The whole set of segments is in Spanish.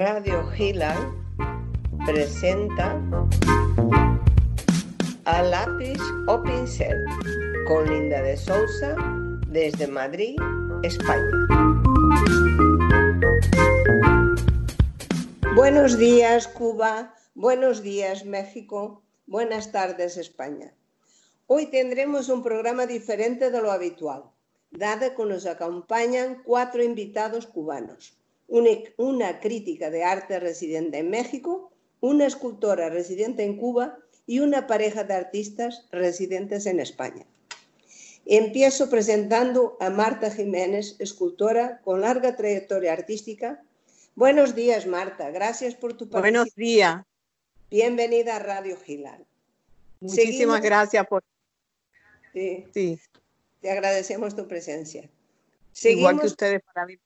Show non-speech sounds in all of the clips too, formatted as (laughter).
Radio Gila presenta a lápiz o pincel con Linda de Sousa desde Madrid, España. Buenos días Cuba, buenos días México, buenas tardes España. Hoy tendremos un programa diferente de lo habitual, dado que nos acompañan cuatro invitados cubanos una, crítica de arte residente en México, una escultora residente en Cuba y una pareja de artistas residentes en España. Empiezo presentando a Marta Jiménez, escultora con larga trayectoria artística. Buenos días, Marta. Gracias por tu participación. Buenos días. Bienvenida a Radio Gilal. Muchísimas gracias por... Sí. sí. Te agradecemos tu presencia. Igual que ustedes para mí.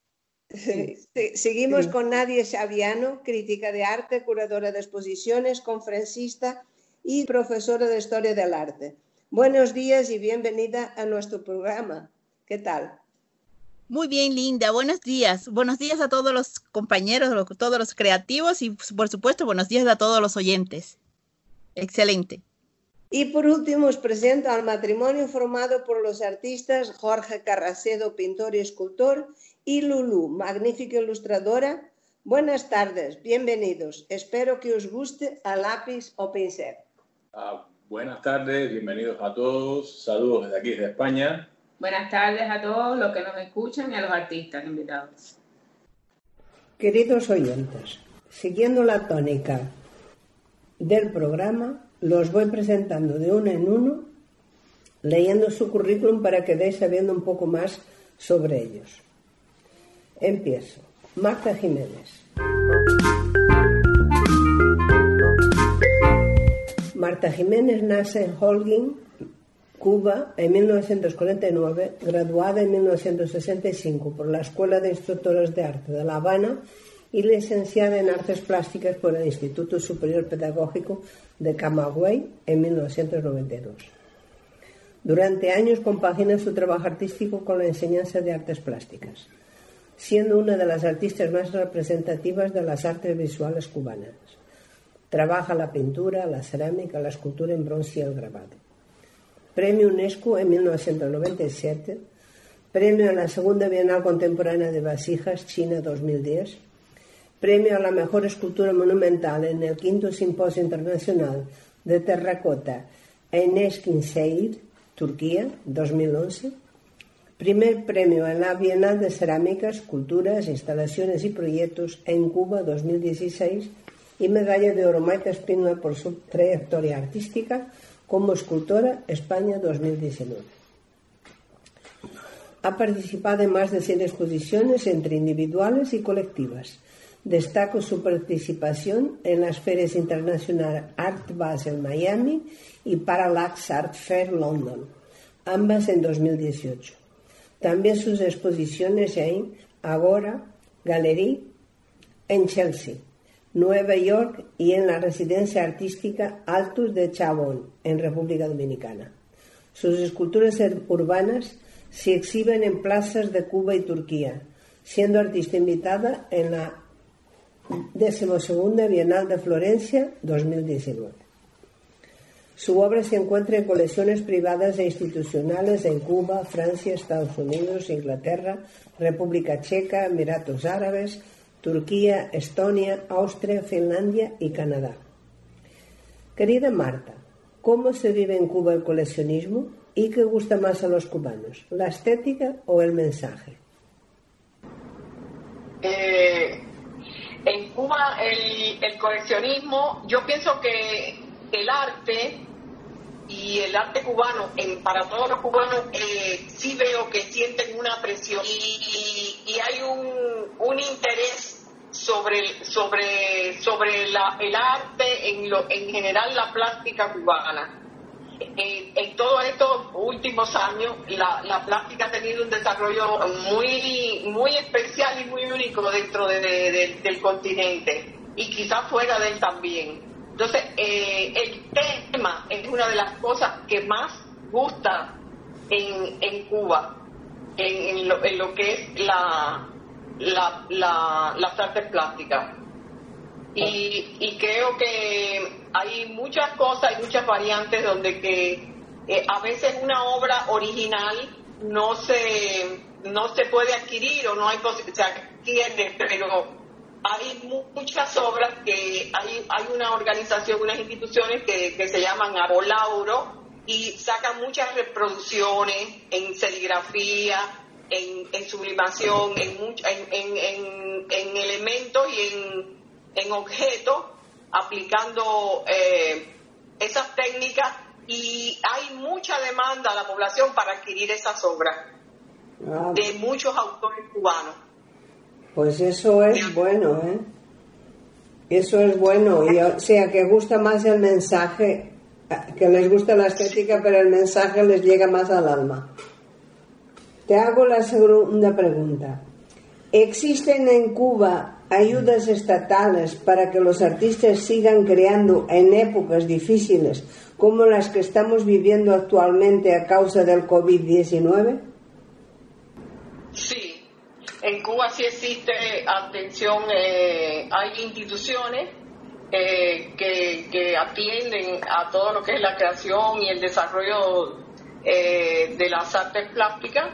Seguimos con Nadia Xaviano, crítica de arte, curadora de exposiciones, conferencista y profesora de historia del arte. Buenos días y bienvenida a nuestro programa. ¿Qué tal? Muy bien, Linda. Buenos días. Buenos días a todos los compañeros, a todos los creativos y, por supuesto, buenos días a todos los oyentes. Excelente. Y por último, os presento al matrimonio formado por los artistas Jorge Carracedo, pintor y escultor, y Lulu, magnífica ilustradora. Buenas tardes, bienvenidos. Espero que os guste a lápiz o pincel. Ah, buenas tardes, bienvenidos a todos. Saludos desde aquí, desde España. Buenas tardes a todos los que nos escuchan y a los artistas invitados. Queridos oyentes, siguiendo la tónica del programa, los voy presentando de uno en uno, leyendo su currículum para que deis sabiendo un poco más sobre ellos. Empiezo. Marta Jiménez. Marta Jiménez nace en Holguín, Cuba, en 1949, graduada en 1965 por la Escuela de Instructores de Arte de La Habana y licenciada en Artes Plásticas por el Instituto Superior Pedagógico de Camagüey en 1992. Durante años compagina su trabajo artístico con la enseñanza de artes plásticas siendo una de las artistas más representativas de las artes visuales cubanas. Trabaja la pintura, la cerámica, la escultura en bronce y el grabado. Premio UNESCO en 1997, Premio a la Segunda Bienal Contemporánea de Vasijas, China 2010, Premio a la Mejor Escultura Monumental en el Quinto Simposio Internacional de Terracota en Eskişehir, Turquía, 2011, Primer premio en la Bienal de Cerámicas, Culturas, Instalaciones y Proyectos en Cuba 2016 y medalla de oro Maite Espínola por su trayectoria artística como escultora España 2019. Ha participado en más de 100 exposiciones entre individuales y colectivas. Destaco su participación en las ferias internacionales Art Basel Miami y Parallax Art Fair London, ambas en 2018. También sus exposiciones en Agora Gallery en Chelsea, Nueva York y en la residencia artística Altus de Chabón, en República Dominicana. Sus esculturas urbanas se exhiben en plazas de Cuba y Turquía, siendo artista invitada en la 12 Bienal de Florencia 2019. Su obra se encuentra en colecciones privadas e institucionales en Cuba, Francia, Estados Unidos, Inglaterra, República Checa, Emiratos Árabes, Turquía, Estonia, Austria, Finlandia y Canadá. Querida Marta, ¿cómo se vive en Cuba el coleccionismo y qué gusta más a los cubanos, la estética o el mensaje? Eh, en Cuba el, el coleccionismo, yo pienso que el arte y el arte cubano, en, para todos los cubanos, eh, sí veo que sienten una presión y, y hay un, interés sobre, sobre, sobre la, el arte, en, lo, en general la plástica cubana. En todos estos últimos años, la, plástica ha tenido un desarrollo muy, muy especial y muy único dentro de, del continente y quizás fuera de él también. Entonces, eh, el tema es una de las cosas que más gusta en, en Cuba, en, lo, en, lo, que es la, la, la, las artes plásticas. Y, creo que hay muchas cosas, hay muchas variantes donde que eh, a veces una obra original no se no se puede adquirir o no hay se pero hay muchas obras que hay, hay una organización, unas instituciones que, que se llaman Abolauro y sacan muchas reproducciones en serigrafía, en, en sublimación, en, en, en, en elementos y en en objetos aplicando eh, esas técnicas y hay mucha demanda a la población para adquirir esas obras ah. de muchos autores cubanos. Pues eso es bueno, ¿eh? Eso es bueno, y, o sea que gusta más el mensaje, que les gusta la estética, pero el mensaje les llega más al alma. Te hago la segunda pregunta. ¿Existen en Cuba ayudas estatales para que los artistas sigan creando en épocas difíciles como las que estamos viviendo actualmente a causa del COVID-19? Sí, en Cuba sí existe atención, eh, hay instituciones eh, que, atienden a todo lo que es la creación y el desarrollo eh, de las artes plásticas.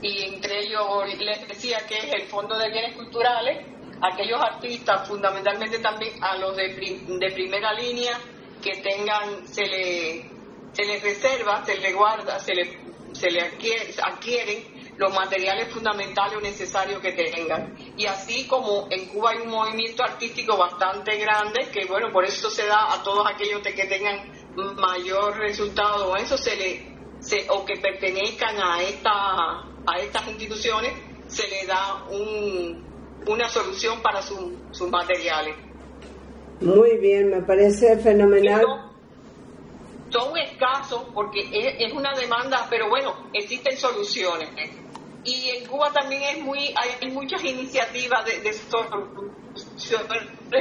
Y entre ellos les decía que es el Fondo de Bienes Culturales. Aquellos artistas, fundamentalmente también a los de, de primera línea, que tengan, se le, se les reserva, se les guarda, se le, se le adquieren los materiales fundamentales o necesarios que tengan. Y así como en Cuba hay un movimiento artístico bastante grande, que bueno, por eso se da a todos aquellos que tengan mayor resultado o eso se le se, o que pertenezcan a esta a estas instituciones se le da un, una solución para sus materiales. Muy bien, me parece fenomenal. Son escasos porque es, una demanda, pero bueno, existen soluciones. Y en Cuba también es muy, hay muchas iniciativas de, de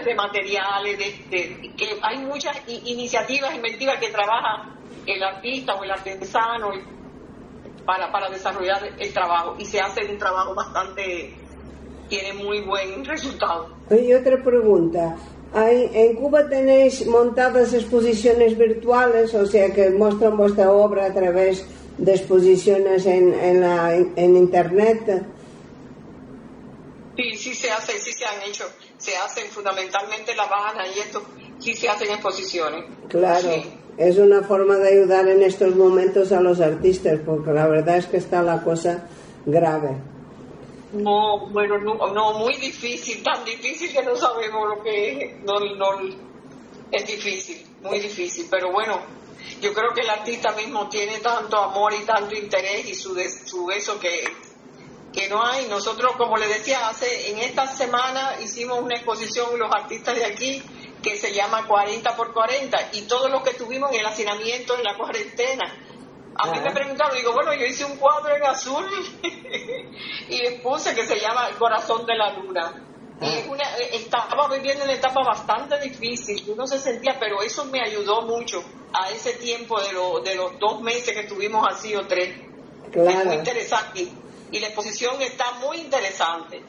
de materiales, de, que hay muchas iniciativas inventivas que trabaja el artista o el artesano para, para desarrollar el trabajo y se hace un trabajo bastante tiene muy buen resultado. Y otra pregunta. ¿En Cuba tenéis montadas exposiciones virtuales, o sea que muestran vuestra obra a través de exposiciones en, en, la, en Internet? Sí, sí se hace, sí se han hecho. Se hacen fundamentalmente La Habana y esto, sí se hacen exposiciones. Claro, es una forma de ayudar en estos momentos a los artistas, porque la verdad es que está la cosa grave. No, bueno, no, muy difícil, tan difícil que no sabemos lo que es. No, no, es difícil, muy difícil. Pero bueno, yo creo que el artista mismo tiene tanto amor y tanto interés y su, su eso que, que no hay. Nosotros, como le decía, hace en esta semana hicimos una exposición los artistas de aquí que se llama 40 por 40 y todo lo que tuvimos en el hacinamiento, en la cuarentena a mí me preguntaron, digo, bueno, yo hice un cuadro en azul (laughs) y puse que se llama El corazón de la luna. Ah. eh, estaba viviendo una etapa bastante difícil, uno se sentía, pero eso me ayudó mucho a ese tiempo de, de los dos meses que estuvimos así o tres. Es muy interesante. Y la exposición está muy interesante.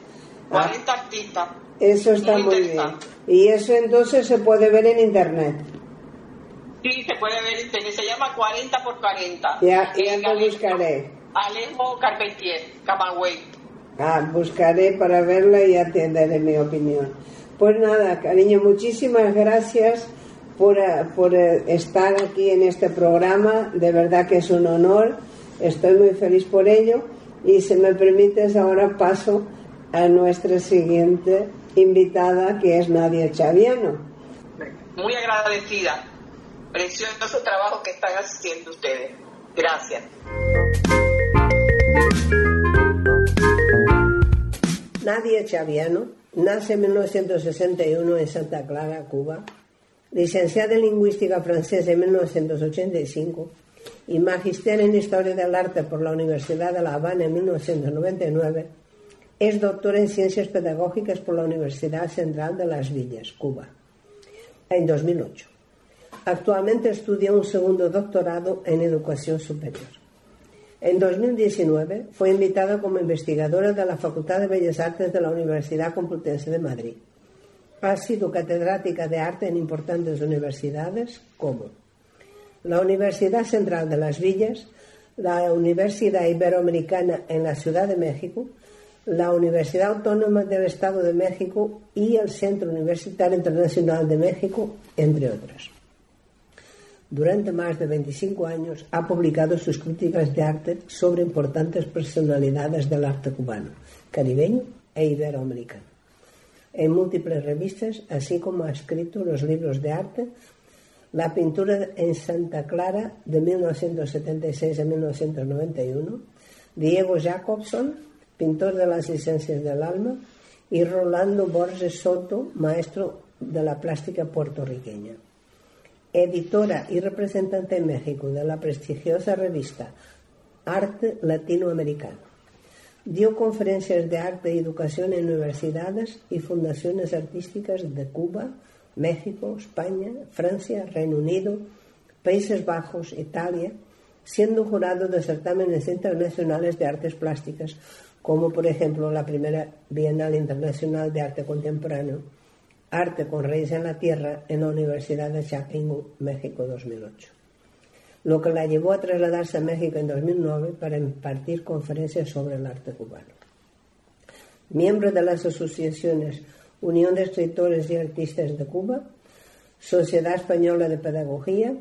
40 ah. artistas. Eso está muy bien. Y eso entonces se puede ver en internet. Sí, se puede ver, se llama 40 por 40. Ya, ya lo buscaré. Alejo Carpentier, Camagüey. Ah, buscaré para verla y ya te daré mi opinión. Pues nada, cariño, muchísimas gracias por, eh, por eh, estar aquí en este programa. De verdad que es un honor. Estoy muy feliz por ello. Y si me permites, ahora paso a nuestra siguiente invitada, que es Nadia Chaviano. Muy agradecida precioso trabajo que están haciendo ustedes. Gracias. Nadia Chaviano nace en 1961 en Santa Clara, Cuba, licenciada en Lingüística Francesa en 1985 y magister en Historia del Arte por la Universidad de La Habana en 1999, es doctora en Ciencias Pedagógicas por la Universidad Central de Las Villas, Cuba, en 2008. Actualmente estudia un segundo doctorado en educación superior. En 2019 fue invitada como investigadora de la Facultad de Bellas Artes de la Universidad Complutense de Madrid. Ha sido catedrática de arte en importantes universidades como la Universidad Central de las Villas, la Universidad Iberoamericana en la Ciudad de México, la Universidad Autónoma del Estado de México y el Centro Universitario Internacional de México, entre otras. Durante más de 25 años ha publicado sus críticas de arte sobre importantes personalidades del arte cubano, caribeño e iberoamericano. En múltiples revistas, así como ha escrito los libros de arte la pintura en Santa Clara de 1976 a 1991, Diego Jacobson, pintor de las licencias del alma, y Rolando Borges Soto, maestro de la plástica puertorriqueña. Editora y representante en México de la prestigiosa revista Arte Latinoamericano. Dio conferencias de arte y educación en universidades y fundaciones artísticas de Cuba, México, España, Francia, Reino Unido, Países Bajos, Italia, siendo jurado de certámenes internacionales de artes plásticas, como por ejemplo la primera Bienal Internacional de Arte Contemporáneo, Arte con Reyes en la Tierra, en la Universidad de Chapingo, México 2008. Lo que la llevó a trasladarse a México en 2009 para impartir conferencias sobre el arte cubano. Miembro de las asociaciones Unión de Escritores y Artistas de Cuba, Sociedad Española de Pedagogía,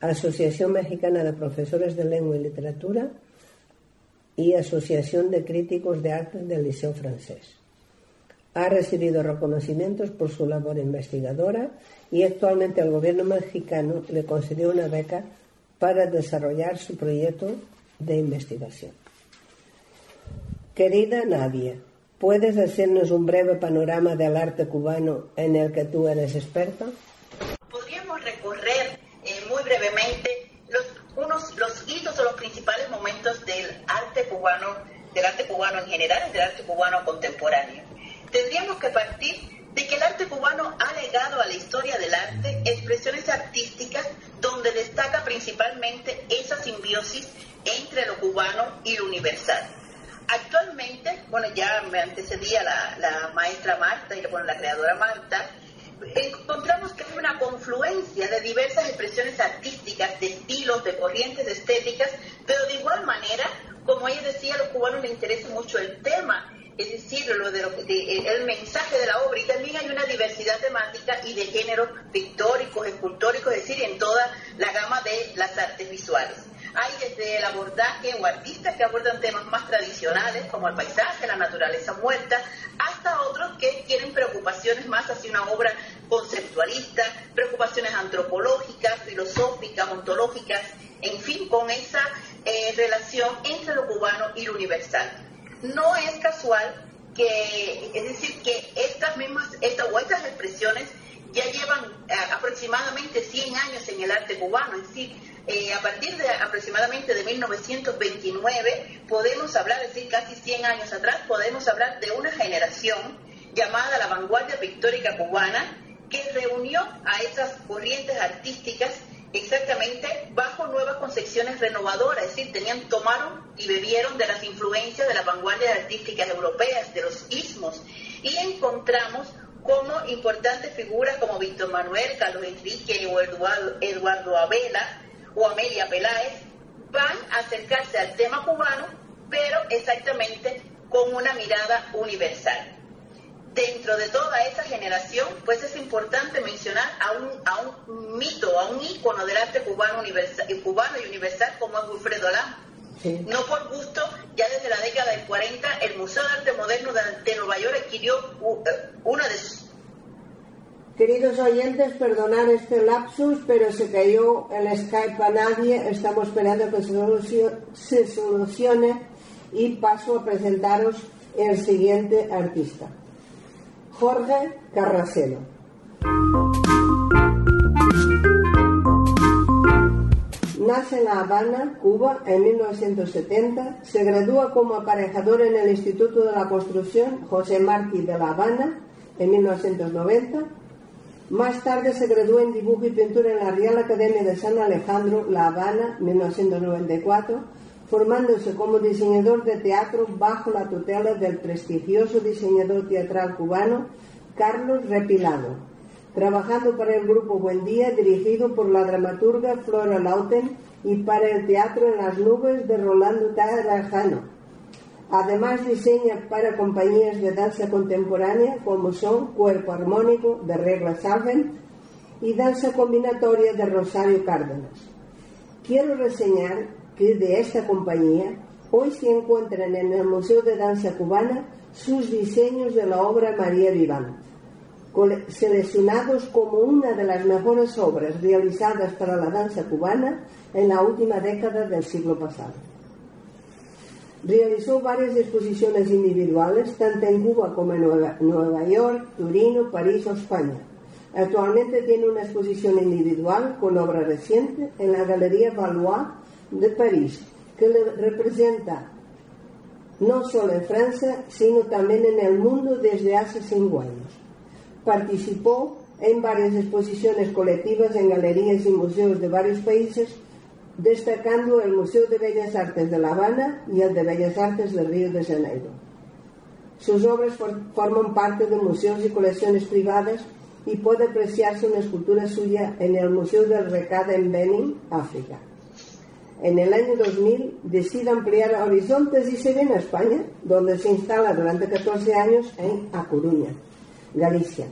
Asociación Mexicana de Profesores de Lengua y Literatura y Asociación de Críticos de Arte del Liceo Francés. Ha recibido reconocimientos por su labor investigadora y actualmente el gobierno mexicano le concedió una beca para desarrollar su proyecto de investigación. Querida Nadia, ¿Puedes hacernos un breve panorama del arte cubano en el que tú eres experta? Podríamos recorrer eh, muy brevemente los, unos, los hitos o los principales momentos del arte cubano, del arte cubano en general y del arte cubano contemporáneo. Tendríamos que partir de que el arte cubano ha legado a la historia del arte expresiones artísticas donde destaca principalmente esa simbiosis entre lo cubano y lo universal. Actualmente, bueno, ya me antecedía la, maestra Marta y bueno, la creadora Marta, encontramos que hay una confluencia de diversas expresiones artísticas, de estilos, de corrientes estéticas, pero de igual manera, como ella decía, a los cubanos les interesa mucho el tema, es decir, lo de, el mensaje de la obra, y también hay una diversidad temática y de géneros pictóricos, escultóricos, es decir, en toda la gama de las artes visuales. Hay desde el abordaje o artistas que abordan temas más tradicionales como el paisaje, la naturaleza muerta, hasta otros que tienen preocupaciones más hacia una obra conceptualista, preocupaciones antropológicas, filosóficas, ontológicas, en fin, con esa eh, relación entre lo cubano y lo universal. No es casual que, es decir, que estas mismas, estas o estas expresiones ya llevan eh, aproximadamente 100 años en el arte cubano, es decir, eh, a partir de aproximadamente de 1929 podemos hablar, es decir, casi 100 años atrás, podemos hablar de una generación llamada la vanguardia pictórica cubana que reunió a esas corrientes artísticas exactamente bajo nuevas concepciones renovadoras, es decir, tenían, tomaron y bebieron de las influencias de las vanguardias artísticas europeas, de los ismos, y encontramos como importantes figuras como Víctor Manuel, Carlos Enrique o Eduardo, Eduardo Abela, o Amelia Peláez van a acercarse al tema cubano, pero exactamente con una mirada universal. Dentro de toda esa generación, pues es importante mencionar a un, a un mito, a un ícono del arte cubano, universal, cubano y universal como es Wilfredo Lam. No por gusto, ya desde la década del 40, el Museo de Arte Moderno de, Nueva York adquirió eh, una de sus Queridos oyentes, perdonar este lapsus, pero se cayó el Skype a nadie. Estamos esperando que se solucione y paso a presentaros el siguiente artista. Jorge Carracelo. Nace en La Habana, Cuba, en 1970. Se gradúa como aparejador en el Instituto de la Construcción José Martí de La Habana en 1990 más tarde se graduó en dibujo y pintura en la Real Academia de San Alejandro, La Habana, 1994, formándose como diseñador de teatro bajo la tutela del prestigioso diseñador teatral cubano Carlos Repilado, trabajando para el grupo Buen Día, dirigido por la dramaturga Flora Lauten, y para el Teatro en las Nubes de Rolando Tarajano. Además diseña para compañías de danza contemporánea como son Cuerpo Armónico de Regla Salven y Danza Combinatoria de Rosario Cárdenas. Quiero reseñar que de esta compañía hoy se encuentran en el Museo de Danza Cubana sus diseños de la obra María Vivant, seleccionados como una de las mejores obras realizadas para la danza cubana en la última década del siglo pasado. Realizó varias exposiciones individuales tanto en Cuba como en Nueva, York, Turino, París o España. Actualmente tiene una exposición individual con obra reciente en la Galería Valois de París, que le representa no solo en Francia, sino también en el mundo desde hace cinco años. Participó en varias exposiciones colectivas en galerías y museos de varios países destacando el Museo de Bellas Artes de La Habana y el de Bellas Artes de Río de Janeiro. Sus obras forman parte de museos y colecciones privadas y puede apreciarse una escultura suya en el Museo del Recada en Benin, África. En el año 2000 decide ampliar horizontes y se viene a España, donde se instala durante 14 años en A Coruña, Galicia,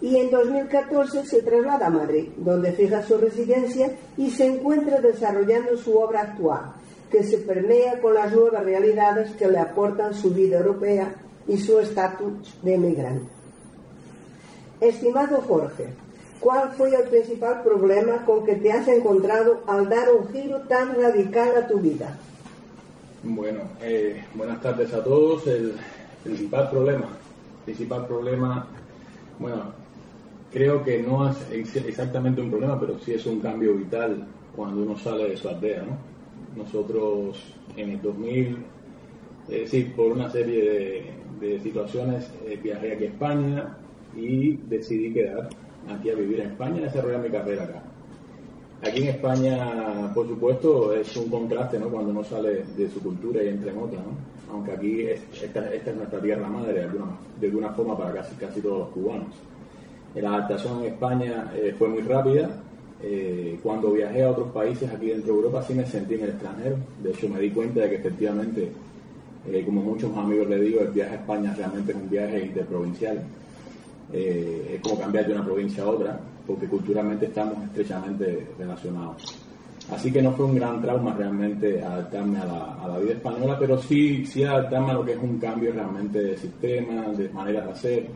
y en 2014 se traslada a Madrid, donde fija su residencia y se encuentra desarrollando su obra actual, que se permea con las nuevas realidades que le aportan su vida europea y su estatus de emigrante. Estimado Jorge, ¿cuál fue el principal problema con que te has encontrado al dar un giro tan radical a tu vida? Bueno, eh, buenas tardes a todos. El principal problema, principal problema, bueno, creo que no es exactamente un problema, pero sí es un cambio vital cuando uno sale de su aldea. ¿no? Nosotros en el 2000, es decir, por una serie de, situaciones, eh, viajé aquí a España y decidí quedar aquí a vivir en España y desarrollar mi carrera acá. Aquí en España, por supuesto, es un contraste ¿no? cuando uno sale de su cultura y entra en ¿no? aunque aquí esta, es nuestra tierra madre de alguna, de alguna forma para casi, casi todos los cubanos. La adaptación en España eh, fue muy rápida. Eh, cuando viajé a otros países aquí dentro de Europa sí me sentí en el extranjero. De hecho me di cuenta de que efectivamente, eh, como muchos amigos le digo, el viaje a España realmente es un viaje interprovincial. Es como cambiar de una provincia a otra, porque culturalmente estamos estrechamente relacionados. Así que no fue un gran trauma realmente adaptarme a la, a la, vida española, pero sí, sí adaptarme a lo que es un cambio realmente de sistema, de maneras de hacer,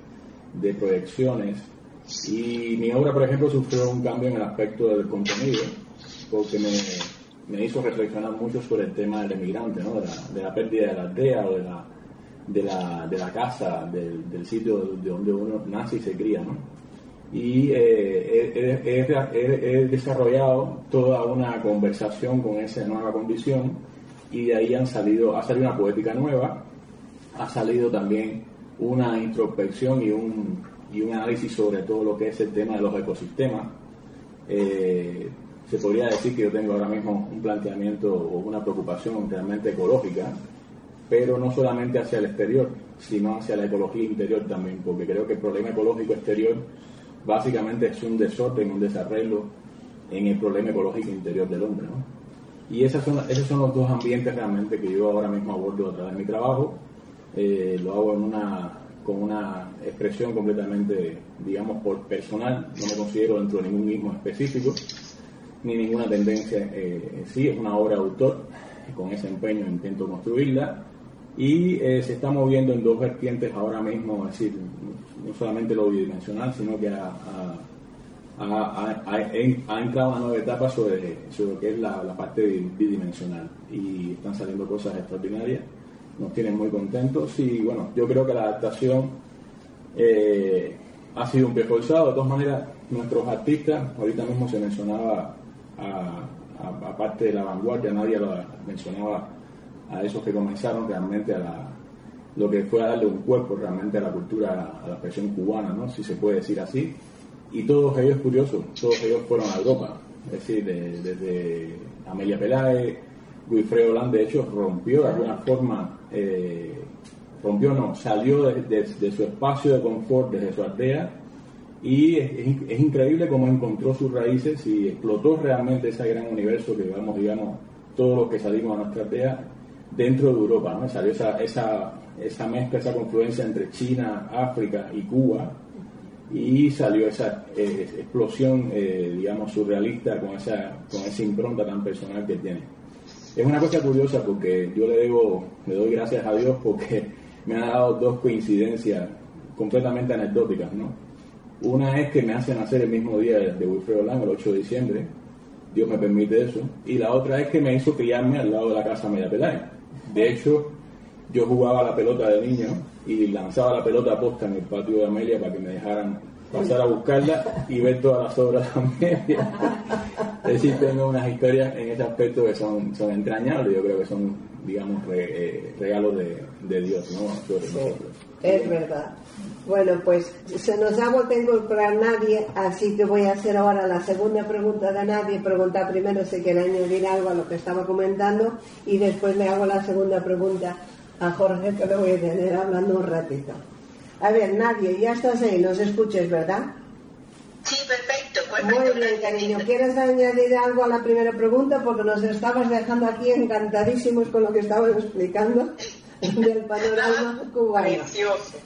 de proyecciones. Y mi obra, por ejemplo, sufrió un cambio en el aspecto del contenido, porque me, me hizo reflexionar mucho sobre el tema del emigrante, ¿no? de, la, de la pérdida de la aldea o de la, de la, de la casa, del, sitio de donde uno nace y se cría. ¿no? Y eh, he, desarrollado toda una conversación con esa nueva condición y de ahí han salido, ha salido una poética nueva, ha salido también una introspección y un, y un análisis sobre todo lo que es el tema de los ecosistemas. Eh, se podría decir que yo tengo ahora mismo un planteamiento o una preocupación realmente ecológica, pero no solamente hacia el exterior, sino hacia la ecología interior también, porque creo que el problema ecológico exterior básicamente es un desorden, un desarreglo en el problema ecológico interior del hombre. Y esas son, esos son los dos ambientes realmente que yo ahora mismo abordo a través de mi trabajo. Eh, lo hago en una con una expresión completamente, digamos, por personal, no me considero dentro de ningún mismo específico, ni ninguna tendencia eh, en sí, es una obra de autor, con ese empeño intento construirla, y eh, se está moviendo en dos vertientes ahora mismo, es decir, no solamente lo bidimensional, sino que ha, entrado una nueva etapa sobre, sobre lo que es la, la parte bidimensional, y están saliendo cosas extraordinarias nos tienen muy contentos y bueno, yo creo que la adaptación eh, ha sido un pie forzado. De todas maneras, nuestros artistas, ahorita mismo se mencionaba, aparte de la vanguardia, nadie lo mencionaba a esos que comenzaron realmente a la, lo que fue a darle un cuerpo realmente a la cultura, a la expresión cubana, ¿no? si se puede decir así. Y todos ellos, curiosos, todos ellos fueron a Europa, es decir, desde Amelia Peláez, Wilfredo Land, de hecho, rompió de alguna forma eh, rompió no, salió de, su espacio de confort, desde su aldea, y es, increíble cómo encontró sus raíces y explotó realmente ese gran universo que vamos, digamos, todos los que salimos a nuestra aldea dentro de Europa, ¿no? Salió esa, esa, esa mezcla, esa confluencia entre China, África y Cuba, y salió esa eh, explosión, eh, digamos, surrealista con esa, con esa impronta tan personal que tiene. Es una cosa curiosa porque yo le debo, le doy gracias a Dios porque (laughs) me ha dado dos coincidencias completamente anecdóticas, ¿no? Una es que me hace nacer el mismo día de Wilfredo Lang, el 8 de diciembre, Dios me permite eso, y la otra es que me hizo criarme al lado de la casa Media Peláez. De hecho, yo jugaba la pelota de niño y lanzaba la pelota posta en el patio de Amelia para que me dejaran pasar a buscarla y ver todas las obras también. es decir, tengo unas historias en ese aspecto que son, son entrañables, yo creo que son, digamos, eh, regalos de, de, Dios, ¿no? Es verdad. Bueno, pues se nos ha vuelto a incorporar nadie, así que voy a hacer ahora la segunda pregunta de nadie. Preguntar primero si quiere añadir algo a lo que estaba comentando y después le hago la segunda pregunta a Jorge, que lo voy a tener hablando un ratito. A ver, nadie, ya estás ahí, nos escuches, ¿verdad? Sí, perfecto. Muy bien, cariño. ¿Quieres añadir algo a la primera pregunta? Porque nos estabas dejando aquí encantadísimos con lo que estabas explicando (laughs) del panorama cubano. Precioso.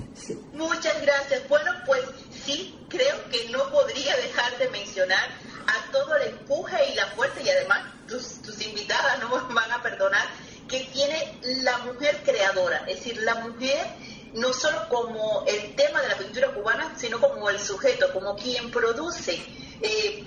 Muchas gracias. Bueno, pues sí, creo que no podría dejar de mencionar a todo el empuje y la fuerza, y además tus, tus invitadas no me van a perdonar, que tiene la mujer creadora, es decir, la mujer no solo como el tema de la pintura cubana, sino como el sujeto, como quien produce. Eh,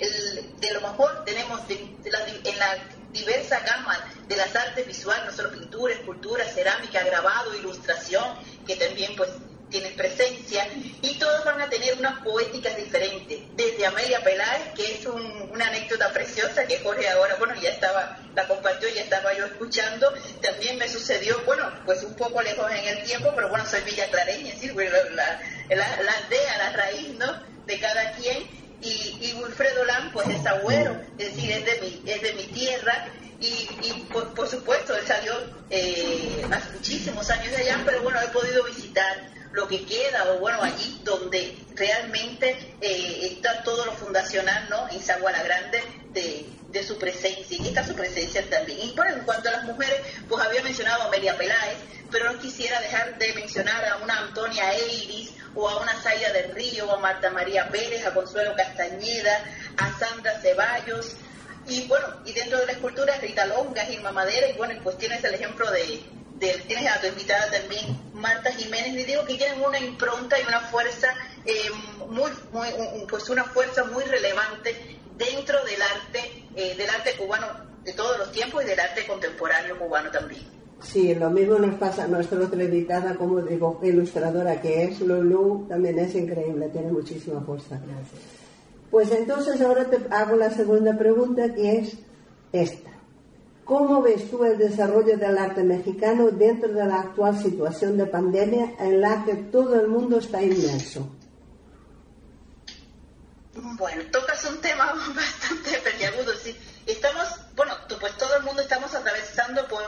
de lo mejor tenemos en la diversa gama de las artes visuales, no solo pintura, escultura, cerámica, grabado, ilustración, que también pues tienen presencia, y todos van a tener unas poéticas diferentes. Desde Amelia Peláez, que es una anécdota preciosa que Jorge ahora, bueno, ya estaba, la compartió, ya estaba yo escuchando, también me sucedió, bueno, pues un poco lejos en el tiempo, pero bueno, soy villaclareña, es decir, la, la, aldea, la raíz, ¿no?, de cada quien, y, y Wilfredo Lam, pues es agüero, es decir, es de mi, es de mi tierra, y, por, supuesto, él salió eh, hace muchísimos años de allá, pero bueno, he podido visitar lo que queda, o bueno, allí donde realmente eh, está todo lo fundacional, ¿no? En Zaguana Grande de, de, su presencia, y está su presencia también. Y bueno, en cuanto a las mujeres, pues había mencionado a Amelia Peláez, pero no quisiera dejar de mencionar a una Antonia Eiris, o a una Zaya del Río, o a Marta María Pérez, a Consuelo Castañeda, a Sandra Ceballos, y bueno, y dentro de la escultura Rita Longa, Gilma Madera, y bueno, pues tienes el ejemplo de tienes a tu invitada también, Marta Jiménez, le digo que tienen una impronta y una fuerza eh, muy, muy, pues una fuerza muy relevante dentro del arte, eh, del arte cubano de todos los tiempos y del arte contemporáneo cubano también. Sí, lo mismo nos pasa a nuestra otra invitada como digo, ilustradora que es Lulu, también es increíble, tiene muchísima fuerza. Gracias. Pues entonces ahora te hago la segunda pregunta que es esta. ¿Cómo ves tú el desarrollo del arte mexicano dentro de la actual situación de pandemia en la que todo el mundo está inmerso? Bueno, tocas un tema (laughs) bastante peliagudo. Estamos, bueno, pues todo el mundo estamos atravesando por,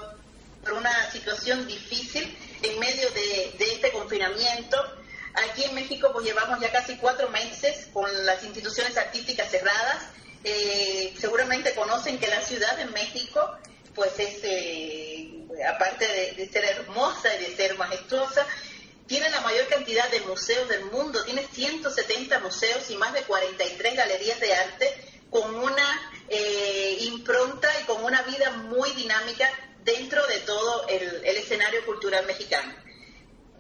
una situación difícil en medio de, este confinamiento. Aquí en México pues llevamos ya casi cuatro meses con las instituciones artísticas cerradas. Eh, seguramente conocen que la Ciudad de México pues es, eh, aparte de, ser hermosa y de ser majestuosa, tiene la mayor cantidad de museos del mundo, tiene 170 museos y más de 43 galerías de arte con una eh, impronta y con una vida muy dinámica dentro de todo el, escenario cultural mexicano.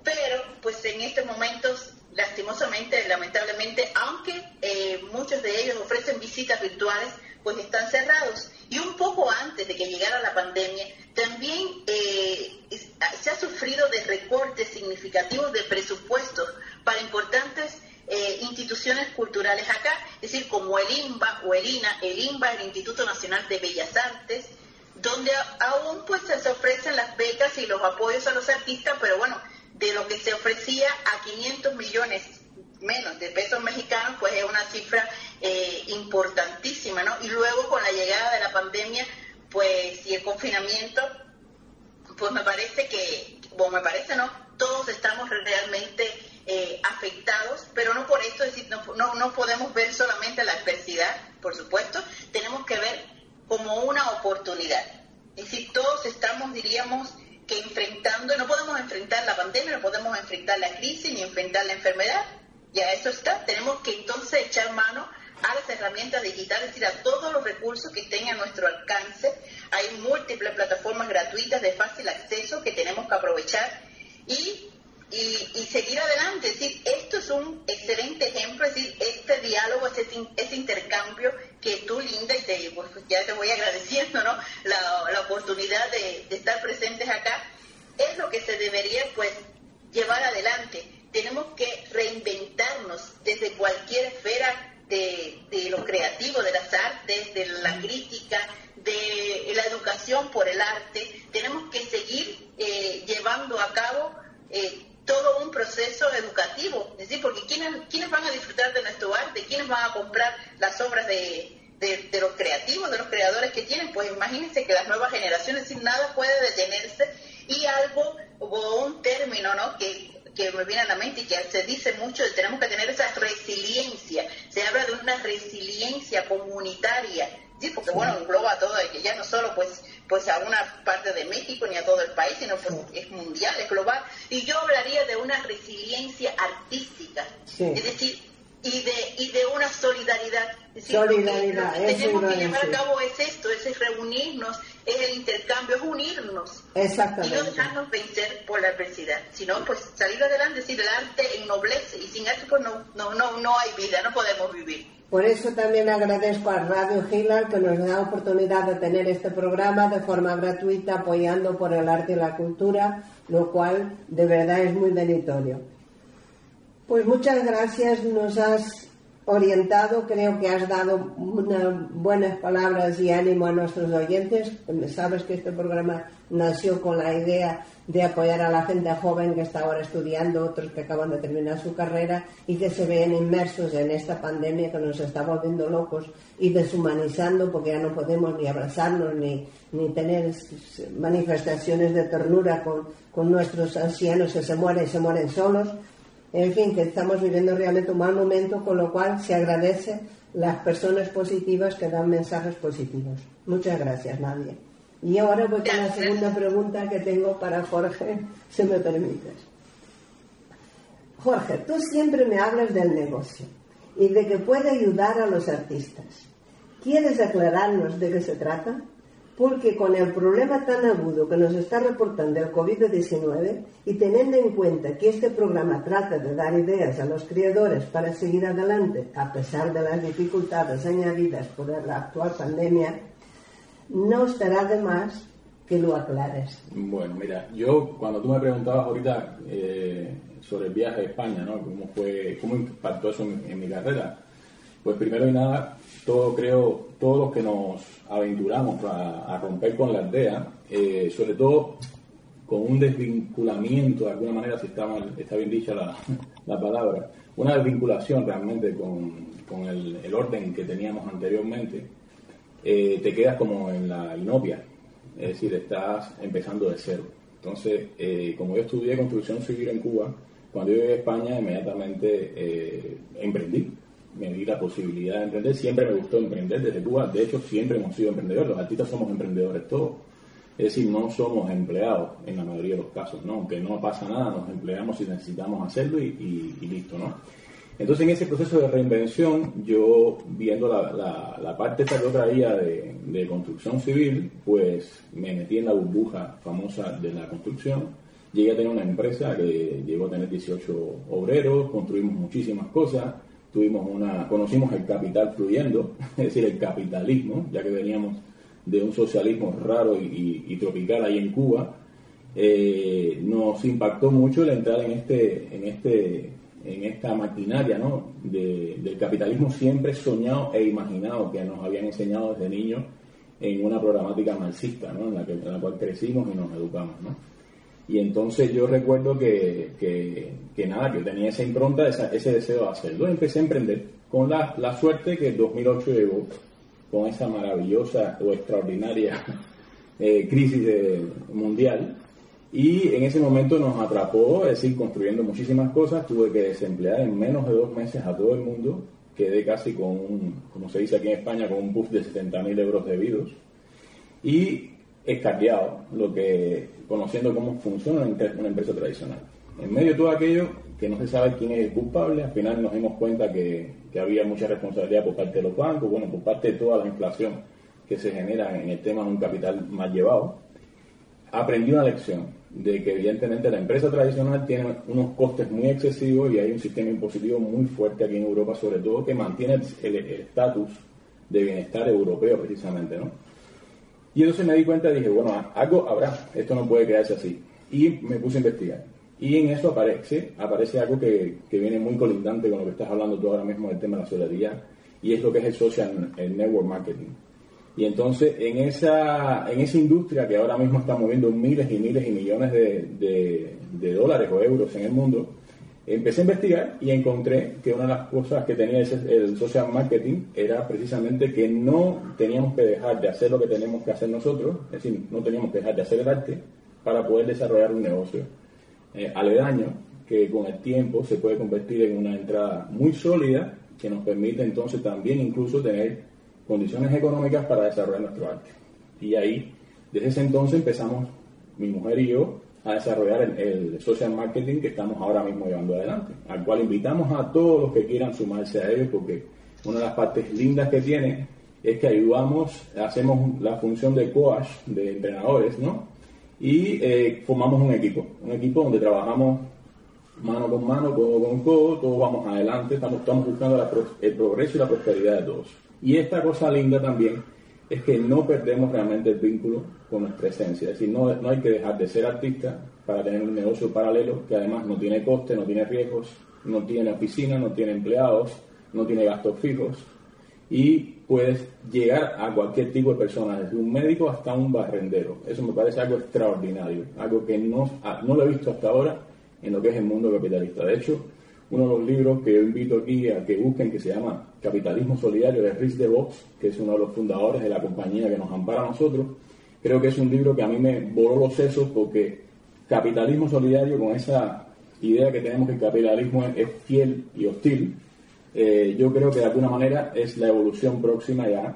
Pero, pues en estos momentos, lastimosamente, lamentablemente, aunque eh, muchos de ellos ofrecen visitas virtuales, pues están cerrados. Y un poco antes de que llegara la pandemia, también eh, se ha sufrido de recortes significativos de presupuestos para importantes eh, instituciones culturales acá, es decir, como el INBA o el INA, el INBA, el Instituto Nacional de Bellas Artes, donde aún pues se ofrecen las becas y los apoyos a los artistas, pero bueno, de lo que se ofrecía a 500 millones menos de pesos mexicanos, pues es una cifra eh, importantísima, ¿no? Y luego con la llegada de la pandemia, pues y el confinamiento, pues me parece que, bueno, me parece, ¿no? Todos estamos realmente eh, afectados, pero no por esto, es decir, no, no, podemos ver solamente la adversidad, por supuesto, tenemos que ver como una oportunidad. Es decir, todos estamos, diríamos, que enfrentando, no podemos enfrentar la pandemia, no podemos enfrentar la crisis ni enfrentar la enfermedad, ya eso está, tenemos que entonces echar mano a las herramientas digitales, es decir, a todos los recursos que estén a nuestro alcance. Hay múltiples plataformas gratuitas de fácil acceso que tenemos que aprovechar Exactamente. Y no dejarnos vencer por la adversidad, sino pues salir adelante, decir, el arte ennoblece y sin arte pues no, no, no, no hay vida, no podemos vivir. Por eso también agradezco a Radio Gila que nos da oportunidad de tener este programa de forma gratuita apoyando por el arte y la cultura, lo cual de verdad es muy benitorio. Pues muchas gracias, nos has orientado, creo que has dado unas buenas palabras y ánimo a nuestros oyentes. Sabes que este programa nació con la idea de apoyar a la gente joven que está ahora estudiando, otros que acaban de terminar su carrera y que se ven inmersos en esta pandemia que nos está volviendo locos y deshumanizando porque ya no podemos ni abrazarnos ni, ni tener manifestaciones de ternura con, con nuestros ancianos que se mueren se mueren solos en fin, que estamos viviendo realmente un mal momento, con lo cual se agradece las personas positivas que dan mensajes positivos. Muchas gracias, Nadia. Y ahora voy con la segunda pregunta que tengo para Jorge, (laughs) si me permites. Jorge, tú siempre me hablas del negocio y de que puede ayudar a los artistas. ¿Quieres aclararnos de qué se trata? Porque con el problema tan agudo que nos está reportando el COVID-19 y teniendo en cuenta que este programa trata de dar ideas a los creadores para seguir adelante a pesar de las dificultades añadidas por la actual pandemia, no estará de más que lo aclares. Bueno, mira, yo cuando tú me preguntabas ahorita eh, sobre el viaje a España, ¿no? ¿Cómo, fue, cómo impactó eso en mi carrera? Pues primero y nada, todo creo, todos los que nos aventuramos a, romper con la aldea, eh, sobre todo con un desvinculamiento, de alguna manera, si está, está bien dicha (laughs) la, palabra, una desvinculación realmente con, el, orden que teníamos anteriormente, eh, te quedas como en la inopia, es decir, estás empezando de cero. Entonces, eh, como yo estudié construcción civil en Cuba, cuando yo llegué a España, inmediatamente emprendí me di la posibilidad de emprender. Siempre me gustó emprender desde Cuba. De hecho, siempre hemos sido emprendedores. Los artistas somos emprendedores todos. Es decir, no somos empleados en la mayoría de los casos, ¿no? Aunque no pasa nada, nos empleamos si necesitamos hacerlo y, listo, ¿no? Entonces, en ese proceso de reinvención, yo viendo la, la, parte esta que yo traía de, de, construcción civil, pues me metí en la burbuja famosa de la construcción. Llegué a tener una empresa que llegó a tener 18 obreros, construimos muchísimas cosas, tuvimos una, conocimos el capital fluyendo, (laughs) es decir, el capitalismo, ya que veníamos de un socialismo raro y, tropical ahí en Cuba, eh, nos impactó mucho el entrar en este, en este, en esta maquinaria ¿no? del capitalismo siempre soñado e imaginado que nos habían enseñado desde niños en una programática marxista, ¿no? en, la que, en la cual crecimos y nos educamos. ¿no? Y entonces yo recuerdo que, que, nada, que tenía esa impronta, ese deseo de hacerlo. Empecé a emprender con la, la suerte que el 2008 llegó con esa maravillosa o extraordinaria (laughs) eh, crisis mundial. Y en ese momento nos atrapó, es decir, construyendo muchísimas cosas. Tuve que desemplear en menos de dos meses a todo el mundo quedé casi con, un, como se dice aquí en España, con un puff de 70.000 euros debidos y escaqueado, lo que, conociendo cómo funciona una empresa tradicional. En medio de todo aquello, que no se sabe quién es el culpable, al final nos dimos cuenta que, que había mucha responsabilidad por parte de los bancos, bueno, por parte de toda la inflación que se genera en el tema de un capital mal llevado. Aprendí una lección de que evidentemente la empresa tradicional tiene unos costes muy excesivos y hay un sistema impositivo muy fuerte aquí en Europa, sobre todo, que mantiene el estatus de bienestar europeo precisamente, ¿no? Y entonces me di cuenta y dije, bueno, algo habrá, esto no puede quedarse así. Y me puse a investigar. Y en eso aparece, aparece algo que, que viene muy colindante con lo que estás hablando tú ahora mismo del tema de la solidaridad, y es lo que es el social el network marketing. Y entonces en esa, en esa industria que ahora mismo está moviendo miles y miles y millones de, de, dólares o euros en el mundo, empecé a investigar y encontré que una de las cosas que tenía el social marketing era precisamente que no teníamos que dejar de hacer lo que tenemos que hacer nosotros, es decir, no teníamos que dejar de hacer el arte para poder desarrollar un negocio eh, aledaño que con el tiempo se puede convertir en una entrada muy sólida que nos permite entonces también incluso tener condiciones económicas para desarrollar nuestro arte. Y ahí, desde ese entonces empezamos, mi mujer y yo, a desarrollar el, social marketing que estamos ahora mismo llevando adelante, al cual invitamos a todos los que quieran sumarse a ello, porque una de las partes lindas que tiene es que ayudamos, hacemos la función de coach, de entrenadores, ¿no? Y eh, formamos un equipo, un equipo donde trabajamos mano con mano, codo con codo, todos vamos adelante, estamos, estamos buscando el progreso y la prosperidad de todos. Y esta cosa linda también es que no perdemos realmente el vínculo con nuestra esencia. Es decir, no, no hay que dejar de ser artista para tener un negocio paralelo que además no tiene coste, no tiene riesgos, no tiene oficina, no tiene empleados, no tiene gastos fijos y puedes llegar a cualquier tipo de persona, desde un médico hasta un barrendero. Eso me parece algo extraordinario, algo que no, no lo he visto hasta ahora en lo que es el mundo capitalista. De hecho, uno de los libros que yo invito aquí a que busquen, que se llama Capitalismo Solidario de Rich DeVos, que es uno de los fundadores de la compañía que nos ampara a nosotros. Creo que es un libro que a mí me voló los sesos porque capitalismo solidario, con esa idea que tenemos que el capitalismo es, fiel y hostil, eh, yo creo que de alguna manera es la evolución próxima ya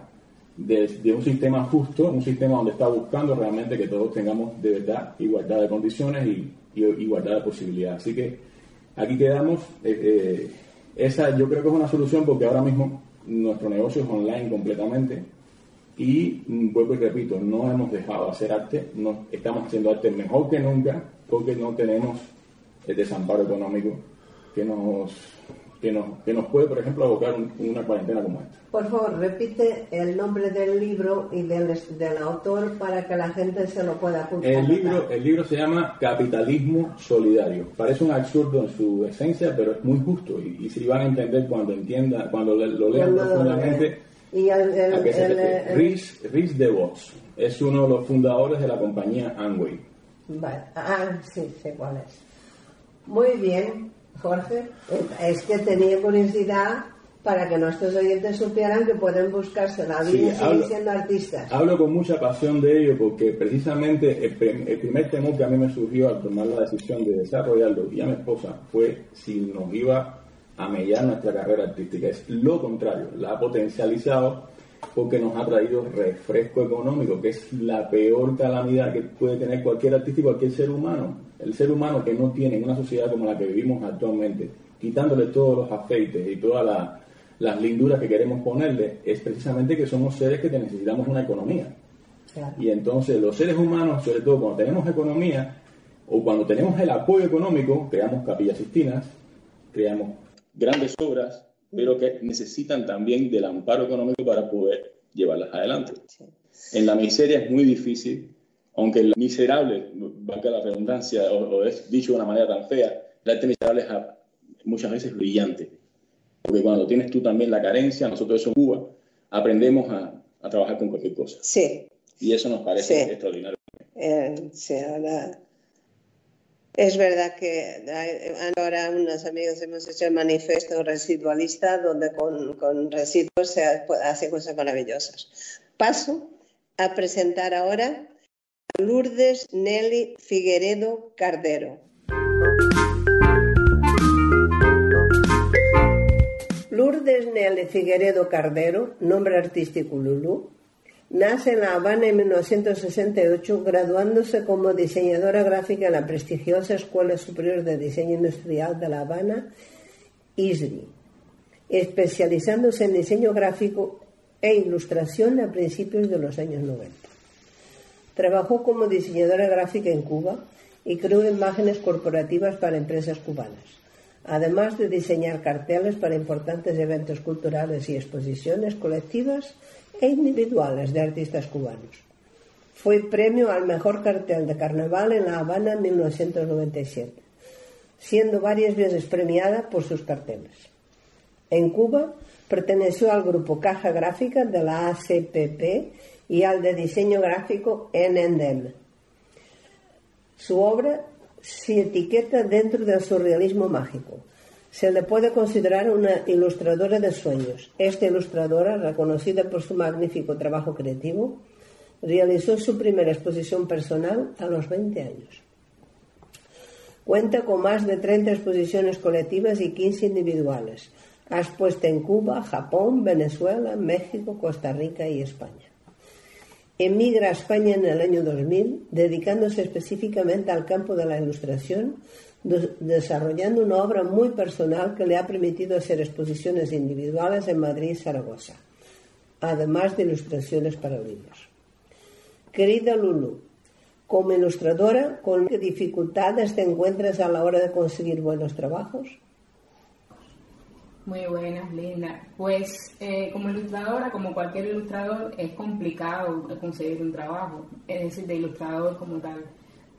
de, un sistema justo, un sistema donde está buscando realmente que todos tengamos de verdad igualdad de condiciones y, y igualdad de posibilidades. Así que aquí quedamos. Eh, eh, esa yo creo que es una solución porque ahora mismo nuestro negocio es online completamente y mm, vuelvo y repito, no hemos dejado de hacer arte, no, estamos haciendo arte mejor que nunca porque no tenemos el desamparo económico que nos que nos, que nos puede, por ejemplo, abocar una cuarentena como esta. Por favor, repite el nombre del libro y del, del autor para que la gente se lo pueda apuntar. El libro, el libro se llama Capitalismo Solidario. Parece un absurdo en su esencia, pero es muy justo y, y si van a entender cuando entiendan, cuando lo lean profundamente. Y el, el, Rhys, DeVos es uno de los fundadores de la compañía Amway. Vale. Ah, sí, sé cuál es. Muy bien. Jorge, es que tenía curiosidad para que nuestros oyentes supieran que pueden buscarse la vida y seguir siendo artistas. Hablo con mucha pasión de ello porque precisamente el, primer temor que a mí me surgió al tomar la decisión de desarrollarlo y a mi esposa fue si nos iba a mellar nuestra carrera artística. Es lo contrario, la ha potencializado porque nos ha traído refresco económico, que es la peor calamidad que puede tener cualquier artista y cualquier ser humano el ser humano que no tiene en una sociedad como la que vivimos actualmente, quitándole todos los afeites y todas las linduras que queremos ponerle, es precisamente que somos seres que necesitamos una economía. Y entonces los seres humanos, sobre todo cuando tenemos economía o cuando tenemos el apoyo económico, creamos capillas sistinas, creamos grandes obras, pero que necesitan también del amparo económico para poder llevarlas adelante. En la miseria es muy difícil aunque el miserable, valga la redundancia, o, es dicho de una manera tan fea, el arte miserable es muchas veces brillante. Porque cuando tienes tú también la carencia, nosotros eso en Cuba, aprendemos a, trabajar con cualquier cosa. Sí. Y eso nos parece extraordinario. Eh, sí, ahora... Es verdad que ahora unos amigos hemos hecho el manifiesto residualista donde con, con residuos se hace cosas maravillosas. Paso a presentar ahora Lourdes Nelly Figueredo Cardero. Lourdes Nelly Figueredo Cardero, nombre artístico Lulú, nace en La Habana en 1968, graduándose como diseñadora gráfica en la prestigiosa Escuela Superior de Diseño Industrial de La Habana, ISRI, especializándose en diseño gráfico e ilustración a principios de los años 90. Trabajó como diseñadora gráfica en Cuba y creó imágenes corporativas para empresas cubanas además de diseñar carteles para importantes eventos culturales y exposiciones colectivas e individuales de artistas cubanos. Fue premio al mejor cartel de carnaval en La Habana en 1997, siendo varias veces premiada por sus carteles. En Cuba perteneció al grupo Caja Gráfica de la ACPP y al de diseño gráfico NNDM. Su obra se etiqueta dentro del surrealismo mágico. Se le puede considerar una ilustradora de sueños. Esta ilustradora, reconocida por su magnífico trabajo creativo, realizó su primera exposición personal a los 20 años. Cuenta con más de 30 exposiciones colectivas y 15 individuales. Ha expuesto en Cuba, Japón, Venezuela, México, Costa Rica y España. Emigra a España en el año 2000, dedicándose específicamente al campo de la ilustración, desarrollando una obra muy personal que le ha permitido hacer exposiciones individuales en Madrid y Zaragoza, además de ilustraciones para libros. Querida Lulu, como ilustradora, ¿con qué dificultades te encuentras a la hora de conseguir buenos trabajos? Muy buenas, Linda. Pues eh, como ilustradora, como cualquier ilustrador, es complicado conseguir un trabajo, es decir, de ilustrador como tal.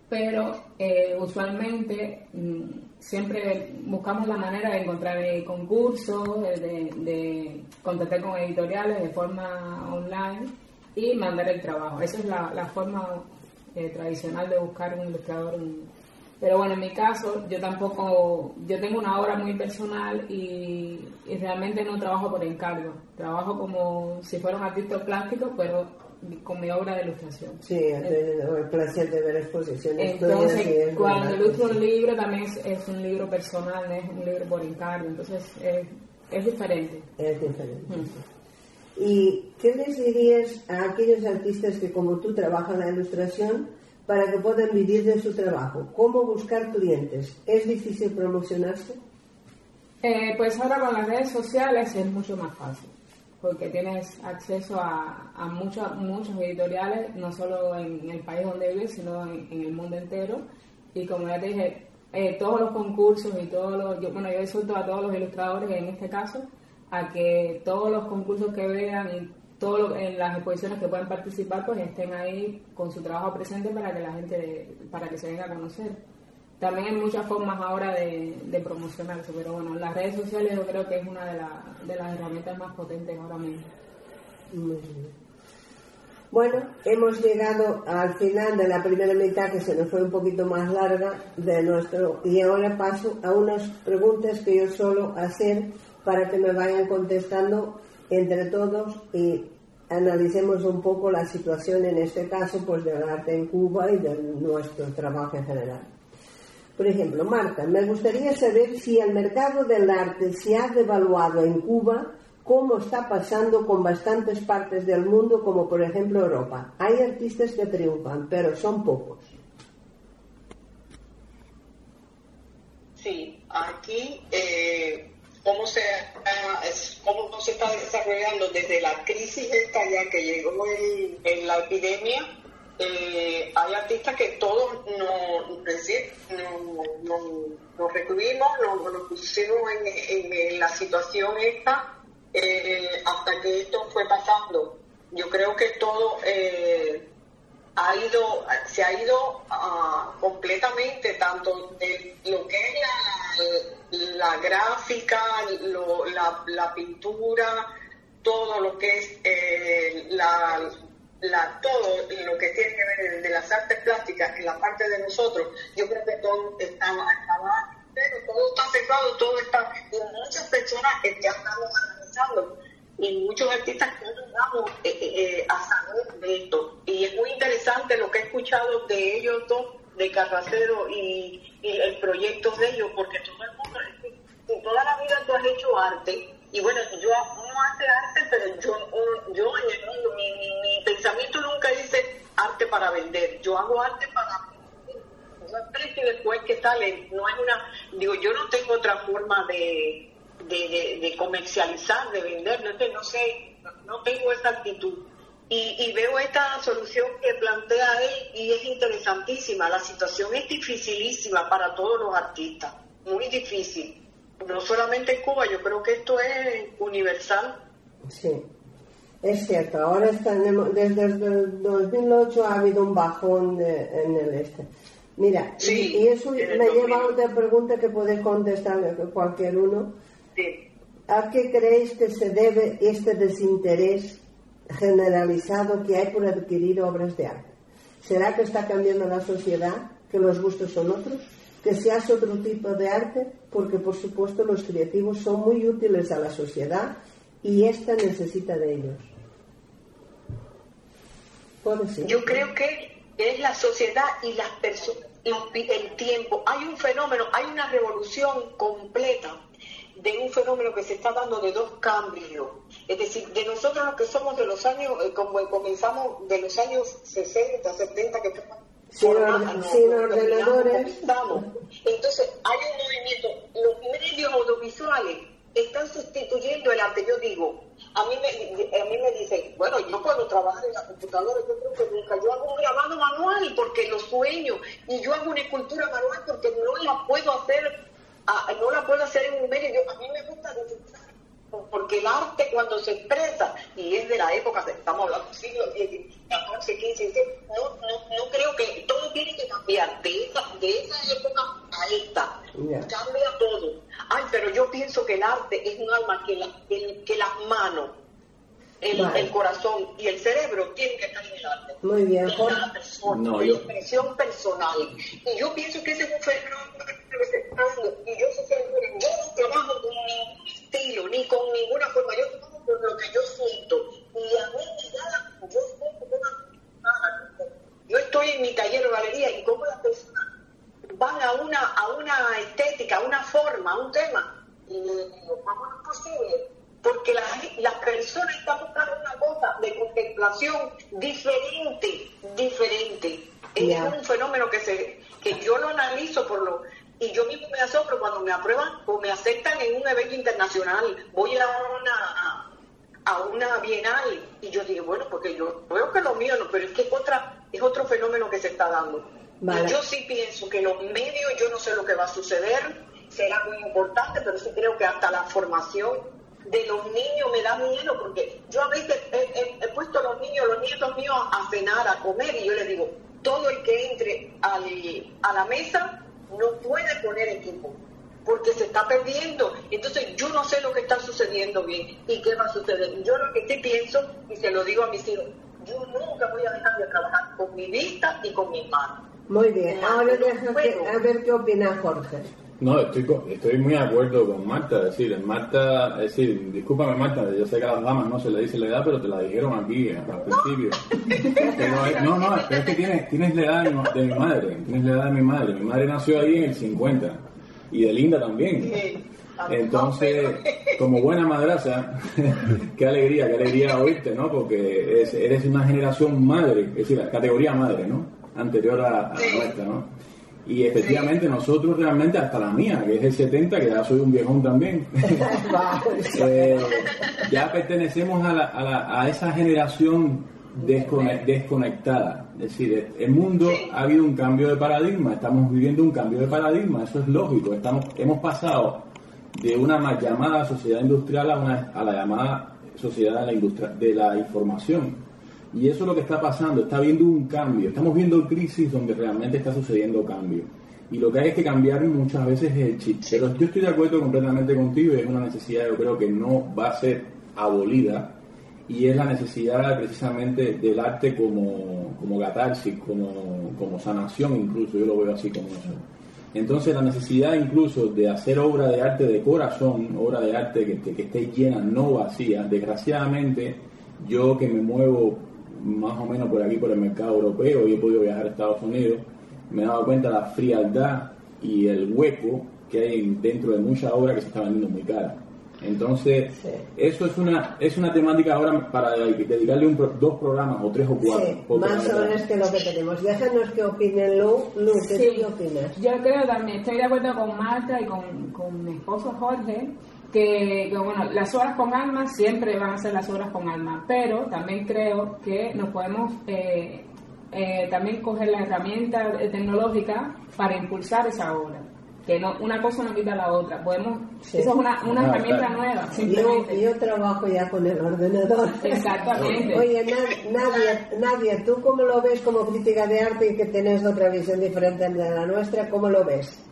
Pero eh, usualmente mm, siempre buscamos la manera de encontrar concursos, de, de, contactar con editoriales de forma online y mandar el trabajo. Esa es la, forma eh, tradicional de buscar un ilustrador. Pero bueno, en mi caso, yo tampoco, yo tengo una obra muy personal y, realmente no trabajo por encargo. Trabajo como si fuera un artista plástico, pero con mi obra de ilustración. Sí, el placer de ver exposiciones. Entonces, cuando ilustro un libro, también es, un libro personal, es un libro por encargo. Entonces, es, diferente. Es diferente. ¿Y qué les dirías a aquellos artistas que, como tú, trabajan la ilustración? Para que puedan vivir de su trabajo? ¿Cómo buscar clientes? ¿Es difícil promocionarse? Eh, pues ahora con las redes sociales es mucho más fácil, porque tienes acceso a, a muchos, muchos editoriales, no solo en el país donde vives, sino en, el mundo entero. Y como ya te dije, eh, todos los concursos y todos los, yo, bueno, yo insulto a todos los ilustradores en este caso, a que todos los concursos que vean y todo en las exposiciones que puedan participar pues estén ahí con su trabajo presente para que la gente para que se venga a conocer. También hay muchas formas ahora de, de promocionarse pero bueno las redes sociales yo creo que es una de, de las herramientas más potentes ahora mismo. Bueno, hemos llegado al final de la primera mitad que se nos fue un poquito más larga de nuestro y ahora paso a unas preguntas que yo suelo hacer para que me vayan contestando entre todos y analicemos un poco la situación en este caso pues del arte en Cuba y de nuestro trabajo en general. Por ejemplo, Marta, me gustaría saber si el mercado del arte se ha devaluado en Cuba, como está pasando con bastantes partes del mundo, como por ejemplo Europa. Hay artistas que triunfan, pero son pocos. Sí, aquí eh, cómo se, cómo se está desarrollando desde la crisis esta ya que llegó en, la epidemia. Eh, hay artistas que todos nos, no, nos recluimos, nos, pusimos en, la situación esta eh, hasta que esto fue pasando. Yo creo que todo eh, ha ido, se ha ido uh, completamente, tanto de lo que es la, gráfica, lo, la, la, pintura, todo lo que es eh, la, la, todo lo que tiene que ver de las artes plásticas en la parte de nosotros, yo creo que todo estaba, estaba pero todo está cerrado, todo está, y muchas personas ya estamos analizando y muchos artistas que no eh, eh, eh, a saber de esto. Y es muy interesante lo que he escuchado de ellos dos, de Carracero y, el proyecto de ellos, porque todo el mundo, toda la vida tú has hecho arte, y bueno, yo no hace arte, pero yo, yo en el mundo, mi, mi, pensamiento nunca dice arte para vender, yo hago arte para yo después que sale, eh, no es una, digo, yo no tengo otra forma de, de, comercializar, de vender, no, no sé, no tengo esa actitud. Y, veo esta solución que plantea él y es interesantísima. La situación es dificilísima para todos los artistas, muy difícil. No solamente en Cuba, yo creo que esto es universal. Sí, es cierto. Ahora están, desde el 2008 ha habido un bajón en el este. Mira, y, eso me lleva a otra pregunta que puede contestar cualquier uno. ¿A qué creéis que se debe este desinterés generalizado que hay por adquirir obras de arte? ¿Será que está cambiando la sociedad? ¿Que los gustos son otros? ¿Que otro tipo de arte? Porque, por supuesto, los creativos son muy útiles a la sociedad y ésta necesita de ellos. Yo creo que es la sociedad y las personas, el tiempo. Hay un fenómeno, hay una revolución completa de un fenómeno que se está dando de dos cambios. Es decir, de nosotros los que somos de los años, eh, como comenzamos de los años 60, 70, que sin, ordenadores. Entonces, hay un movimiento, los medios audiovisuales están sustituyendo el arte. Yo digo, a mí me, a mí me dicen, bueno, yo puedo trabajar en la computadora, yo creo que nunca. Yo hago un grabado manual porque lo sueño y yo hago una escultura manual porque no la puedo hacer, no la puedo hacer en un medio. a mí me gusta disfrutar porque el arte cuando se expresa, y es de la época, estamos hablando del siglo XIV, XV, no, no, no creo que todo tiene que cambiar de esa, de esa época a esta. Cambia todo. Ay, pero yo pienso que el arte es un alma que, la, que, las manos, el, el, corazón y el cerebro tienen que estar en el arte. Muy bien, la persona, no, expresión personal. Y yo pienso que ese es un fenómeno que se está dando. Y yo, yo trabajo con estilo, ni con ninguna forma. Yo trabajo con lo que yo siento. Y a mí me yo siento una... Yo estoy en mi taller o galería y como las personas van a una, a una estética, a una forma, a un tema. Y digo, ¿cómo es posible? Porque las, las personas están buscando una cosa de contemplación diferente, diferente. Es un fenómeno que se que yo lo analizo por lo y yo mismo me asombro cuando me aprueban o me aceptan en un evento internacional. Voy a una a una bienal y yo digo, bueno, porque yo veo que lo mío no, pero es que es otra es otro fenómeno que se está dando yo sí pienso que los medios, yo no sé lo que va a suceder, será muy importante, pero sí creo que hasta la formación de los niños me da miedo, porque yo a veces he, puesto a los niños, los nietos míos a cenar, a comer, y yo les digo, todo el que entre a la mesa no puede poner equipo, porque se está perdiendo. Entonces yo no sé lo que está sucediendo bien y qué va a suceder. Yo lo que sí pienso, y se lo digo a mis hijos, yo nunca voy a dejar de trabajar con mi vista y con mis manos muy bien, ahora a ver qué opina Jorge. No, estoy, estoy muy de acuerdo con Marta. Es decir, Marta, es decir, discúlpame Marta, yo sé que a las damas no se le dice la edad, pero te la dijeron aquí al principio. (laughs) no, no, pero es que tienes, tienes la edad de mi madre, tienes la edad de mi madre. Mi madre nació ahí en el 50 y de Linda también. Entonces, como buena madraza, (laughs) qué alegría, qué alegría oírte, ¿no? Porque eres una generación madre, es decir, la categoría madre, ¿no? anterior a, nuestra, ¿no? Y efectivamente nosotros realmente, hasta la mía, que es el 70, que ya soy un viejón también, (laughs) eh, ya pertenecemos a, la, a, esa generación desconectada. Es decir, el mundo ha habido un cambio de paradigma, estamos viviendo un cambio de paradigma, eso es lógico. Estamos, hemos pasado de una más llamada sociedad industrial a, una, a la llamada sociedad de la, de la información y eso es lo que está pasando, está habiendo un cambio, estamos viendo crisis donde realmente está sucediendo cambio. Y lo que hay es que cambiar muchas veces el chip. Pero yo estoy de acuerdo completamente contigo y es una necesidad, yo creo que no va a ser abolida y es la necesidad precisamente del arte como, como catarsis, como, como sanación incluso, yo lo veo así como eso. Entonces la necesidad incluso de hacer obra de arte de corazón, obra de arte que, que esté llena, no vacía, desgraciadamente yo que me muevo más o menos por aquí, por el mercado europeo, y he podido viajar a Estados Unidos, me he dado cuenta de la frialdad y el hueco que hay dentro de mucha obra que se está vendiendo muy cara. Entonces, eso es una es una temática ahora para dedicarle un, dos programas o tres o cuatro. Sí, más o menos que lo que tenemos. Déjanos que opinen Lu. Lu, ¿qué opinas? Yo creo también, estoy de acuerdo con Marta y con, con mi esposo Jorge, que, bueno, las horas con alma siempre van a ser las horas con alma, pero también creo que nos podemos eh, eh, también coger la herramienta tecnológica para impulsar esa obra que no, una cosa no quita la otra. Podemos, Eso es una, una herramienta nueva. Simplemente. Yo, trabajo ya con el ordenador. Exactamente. (laughs) Oye, Nadia, Nadia, ¿tú cómo lo ves como crítica de arte y que tienes otra visión diferente de la nuestra? ¿Cómo lo ves?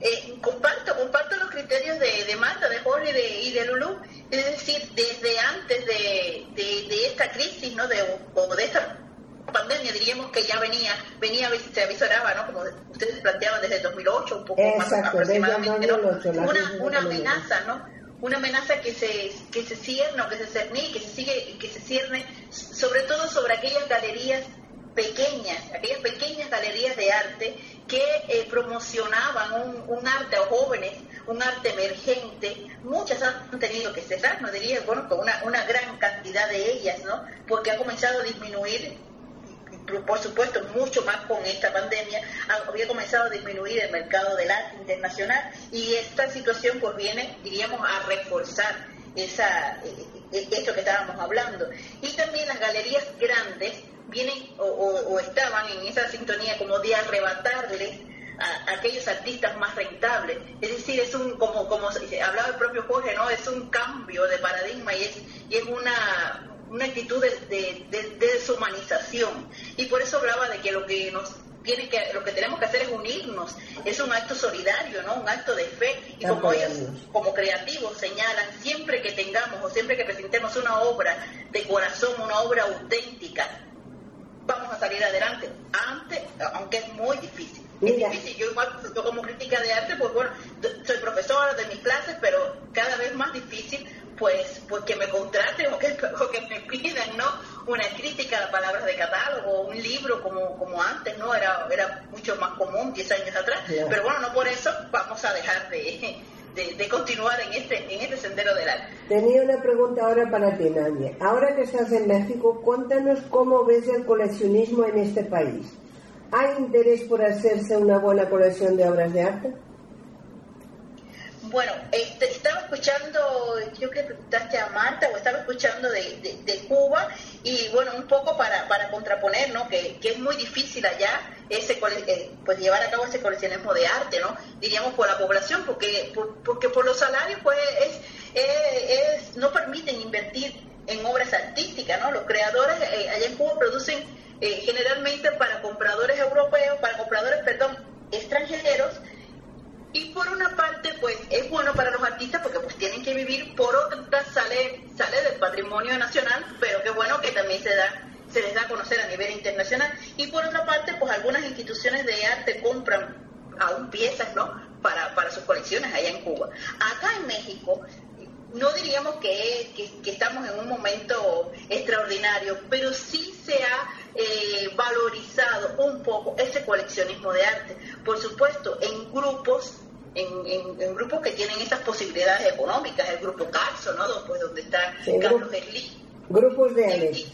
Eh, comparto, comparto criterios de, de Marta, de Jorge y de, y de Lulú. Es decir, desde antes de, de, esta crisis, ¿no? De, o de esta pandemia diríamos que ya venía, venía se avisoraba, ¿no? Como ustedes planteaban desde 2008, un poco más aproximadamente, una, una amenaza, ¿no? Una amenaza que se que se cierne, que se cerne, que se sigue, que se cierne, sobre todo sobre aquellas galerías pequeñas, aquellas pequeñas galerías de arte que eh, promocionaban un, un, arte a jóvenes, un arte emergente. Muchas han tenido que cerrar, no diría, bueno, con una, una gran cantidad de ellas, ¿no? Porque ha comenzado a disminuir por supuesto, mucho más con esta pandemia, había comenzado a disminuir el mercado del arte internacional y esta situación pues viene, diríamos, a reforzar esa, eh, eh, esto que estábamos hablando. Y también las galerías grandes vienen o, estaban en esa sintonía como de arrebatarles a, aquellos artistas más rentables. Es decir, es un, como, como hablaba el propio Jorge, ¿no? Es un cambio de paradigma y es, y es una una actitud de, deshumanización. Y por eso hablaba de que lo que nos tiene que, lo que tenemos que hacer es unirnos. Es un acto solidario, ¿no? Un acto de fe. Y como ellos, como creativos, señalan, siempre que tengamos o siempre que presentemos una obra de corazón, una obra auténtica, vamos a salir adelante. Antes, aunque es muy difícil. Es difícil. Yo igual, yo como crítica de arte, pues bueno, soy profesora de mis clases, pero cada vez más difícil pues, pues que me contraten (laughs) o que, que me pidan, ¿no? Una crítica a palabras de catálogo, un libro como, como antes, ¿no? Era, era mucho más común 10 años atrás, pero bueno, no por eso vamos a dejar de, de, continuar en este, en este sendero del arte. Tenía una pregunta ahora para ti, Nadia. Ahora que estás en México, cuéntanos cómo ves el coleccionismo en este país. ¿Hay interés por hacerse una buena colección de obras de arte? Bueno, este, estaba escuchando, yo que preguntaste a Marta, o estaba escuchando de, de, Cuba, y bueno, un poco para, para contraponer, ¿no? Que, que es muy difícil allá ese eh, pues llevar a cabo ese coleccionismo de arte, ¿no? Diríamos por la población, porque por, porque por los salarios, pues es, es, no permiten invertir en obras artísticas, ¿no? Los creadores eh, allá en Cuba producen eh, generalmente para compradores europeos, para compradores, perdón, extranjeros, y por una parte, pues es bueno para los artistas porque pues tienen que vivir, por otra sale, sale del patrimonio nacional, pero qué bueno que también se da se les da a conocer a nivel internacional. Y por otra parte, pues algunas instituciones de arte compran aún piezas, ¿no? Para, para sus colecciones allá en Cuba. Acá en México, no diríamos que, que, estamos en un momento extraordinario, pero sí se ha eh, valorizado un poco ese coleccionismo de arte. Por supuesto, en grupos en, grupos que tienen esas posibilidades económicas, el grupo Carso, ¿no? Pues donde está Carlos Slim. Grupos de élite.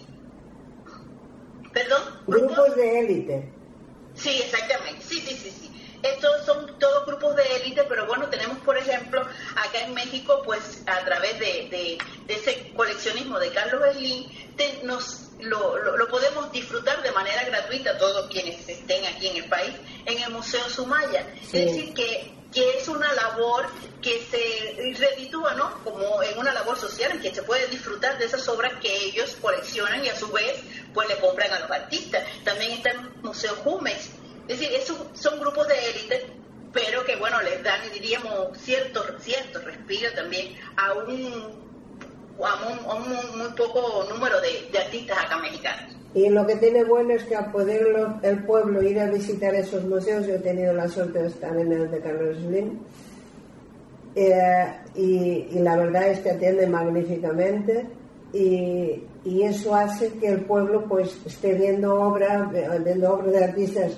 ¿Perdón? Grupos de élite. Sí, exactamente. Sí, sí, sí, sí. Estos son todos grupos de élite, pero bueno, tenemos, por ejemplo, acá en México, pues a través de, de, ese coleccionismo de Carlos Slim, nos lo, lo, podemos disfrutar de manera gratuita todos quienes estén aquí en el país en el Museo Sumaya. Es decir, que que es una labor que se reditúa, ¿no? Como en una labor social en que se puede disfrutar de esas obras que ellos coleccionan y a su vez pues le compran a los artistas. También está el Museo Jumex. Es decir, esos son grupos de élite, pero que bueno, les dan, diríamos, cierto, cierto respiro también a un, a un, muy poco número de, artistas acá mexicanos. Y lo que tiene bueno es que al poder el pueblo ir a visitar esos museos, yo he tenido la suerte de estar en el de Carlos Slim, eh, y, la verdad es que atiende magníficamente y, eso hace que el pueblo pues esté viendo obras, viendo obras de artistas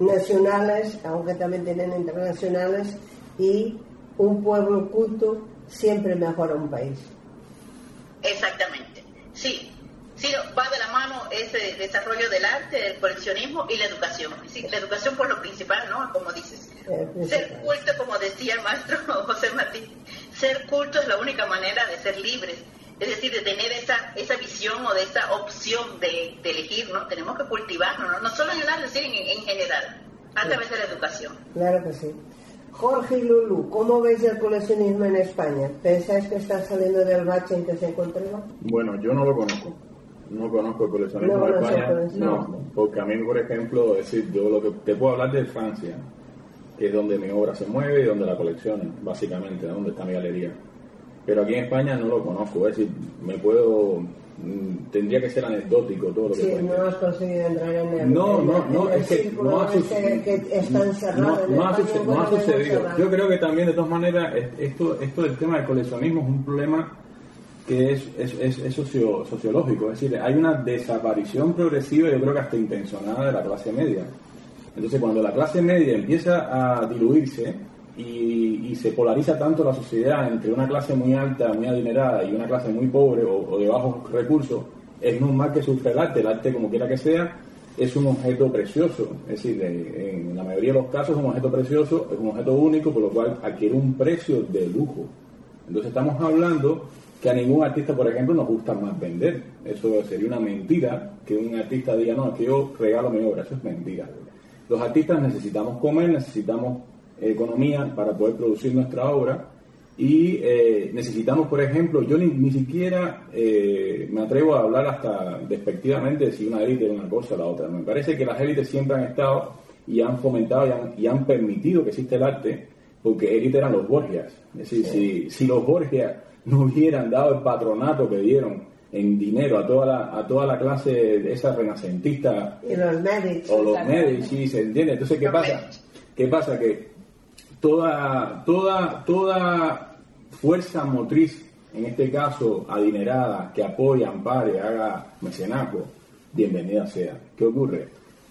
nacionales, aunque también tienen internacionales, y un pueblo culto siempre mejora un país. Exactamente. Sí, sí, va de la mano ese desarrollo del arte, del coleccionismo y la educación. Sí, la educación por lo principal, ¿no? Como dices. Ser culto, como decía el maestro (laughs) José Martín, ser culto es la única manera de ser libres. Es decir, de tener esa, esa visión o de esa opción de, elegir, ¿no? Tenemos que cultivarnos, ¿no? No solo en el arte, sino en, en general, a través de la educación. Claro que sí. Jorge y Lulu, ¿cómo veis el coleccionismo en España? ¿Pensáis que está saliendo del bache en que se encontraba? Bueno, yo no lo conozco. No conozco el coleccionismo en España. No, porque a mí, por ejemplo, decir, yo lo que te puedo hablar de Francia, que es donde mi obra se mueve y donde la colección, básicamente, donde está mi galería. Pero aquí en España no lo conozco, es decir, me puedo Mm, tendría que ser anecdótico todo lo que sí, no has conseguido entrar en el no no no es que no ha, sucedido. yo creo que también de todas maneras esto esto del tema del coleccionismo es un problema que es, es, es, sociológico. Es decir hay una desaparición progresiva yo creo que hasta intencionada de la clase media. Entonces cuando la clase media empieza a diluirse y, se polariza tanto la sociedad entre una clase muy alta, muy adinerada y una clase muy pobre o, de bajos recursos, es normal que sufre el arte. El arte, como quiera que sea, es un objeto precioso. Es decir, en la mayoría de los casos es un objeto precioso, es un objeto único, por lo cual adquiere un precio de lujo. Entonces estamos hablando que a ningún artista, por ejemplo, nos gusta más vender. Eso sería una mentira que un artista diga, no, es que yo regalo mi obra. Eso es mentira. Los artistas necesitamos comer, necesitamos economía para poder producir nuestra obra. Y eh, necesitamos, por ejemplo, yo ni, siquiera eh, me atrevo a hablar hasta despectivamente de si una élite es una cosa o la otra. Me parece que las élites siempre han estado y han fomentado y han, permitido que exista el arte porque élites eran los Borgias. Es decir, si, si los Borgias no hubieran dado el patronato que dieron en dinero a toda la, a toda la clase de esa renacentista y los médicos. o los sí se entiende. Entonces qué pasa qué pasa que toda, toda, toda fuerza motriz, en este caso adinerada, que apoya, ampare, haga mecenaco, bienvenida sea. ¿Qué ocurre?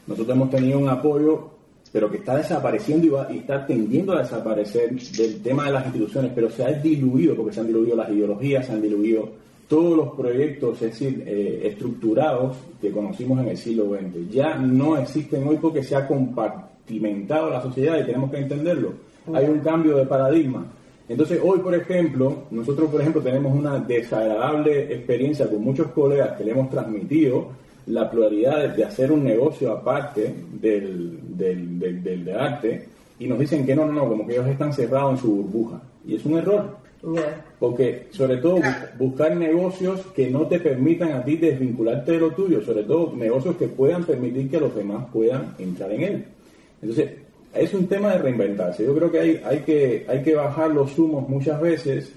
Nosotros hemos tenido un apoyo, pero que está desapareciendo y, va, y está tendiendo a desaparecer del tema de las instituciones, pero se ha diluido, porque se han diluido las ideologías, se han diluido todos los proyectos, es decir, eh, estructurados que conocimos en el siglo XX. Ya no existen hoy porque se ha compartimentado la sociedad y tenemos que entenderlo hay un cambio de paradigma. Entonces, hoy, por ejemplo, nosotros, por ejemplo, tenemos una desagradable experiencia con muchos colegas que le hemos transmitido la pluralidad de, hacer un negocio aparte del, del, del, arte y nos dicen que no, no, no, como que ellos están cerrados en su burbuja. Y es un error. Porque, sobre todo, buscar negocios que no te permitan a ti desvincularte de lo tuyo, sobre todo negocios que puedan permitir que los demás puedan entrar en él. Entonces, es un tema de reinventarse. Yo creo que hay, hay, que, hay que bajar los humos muchas veces,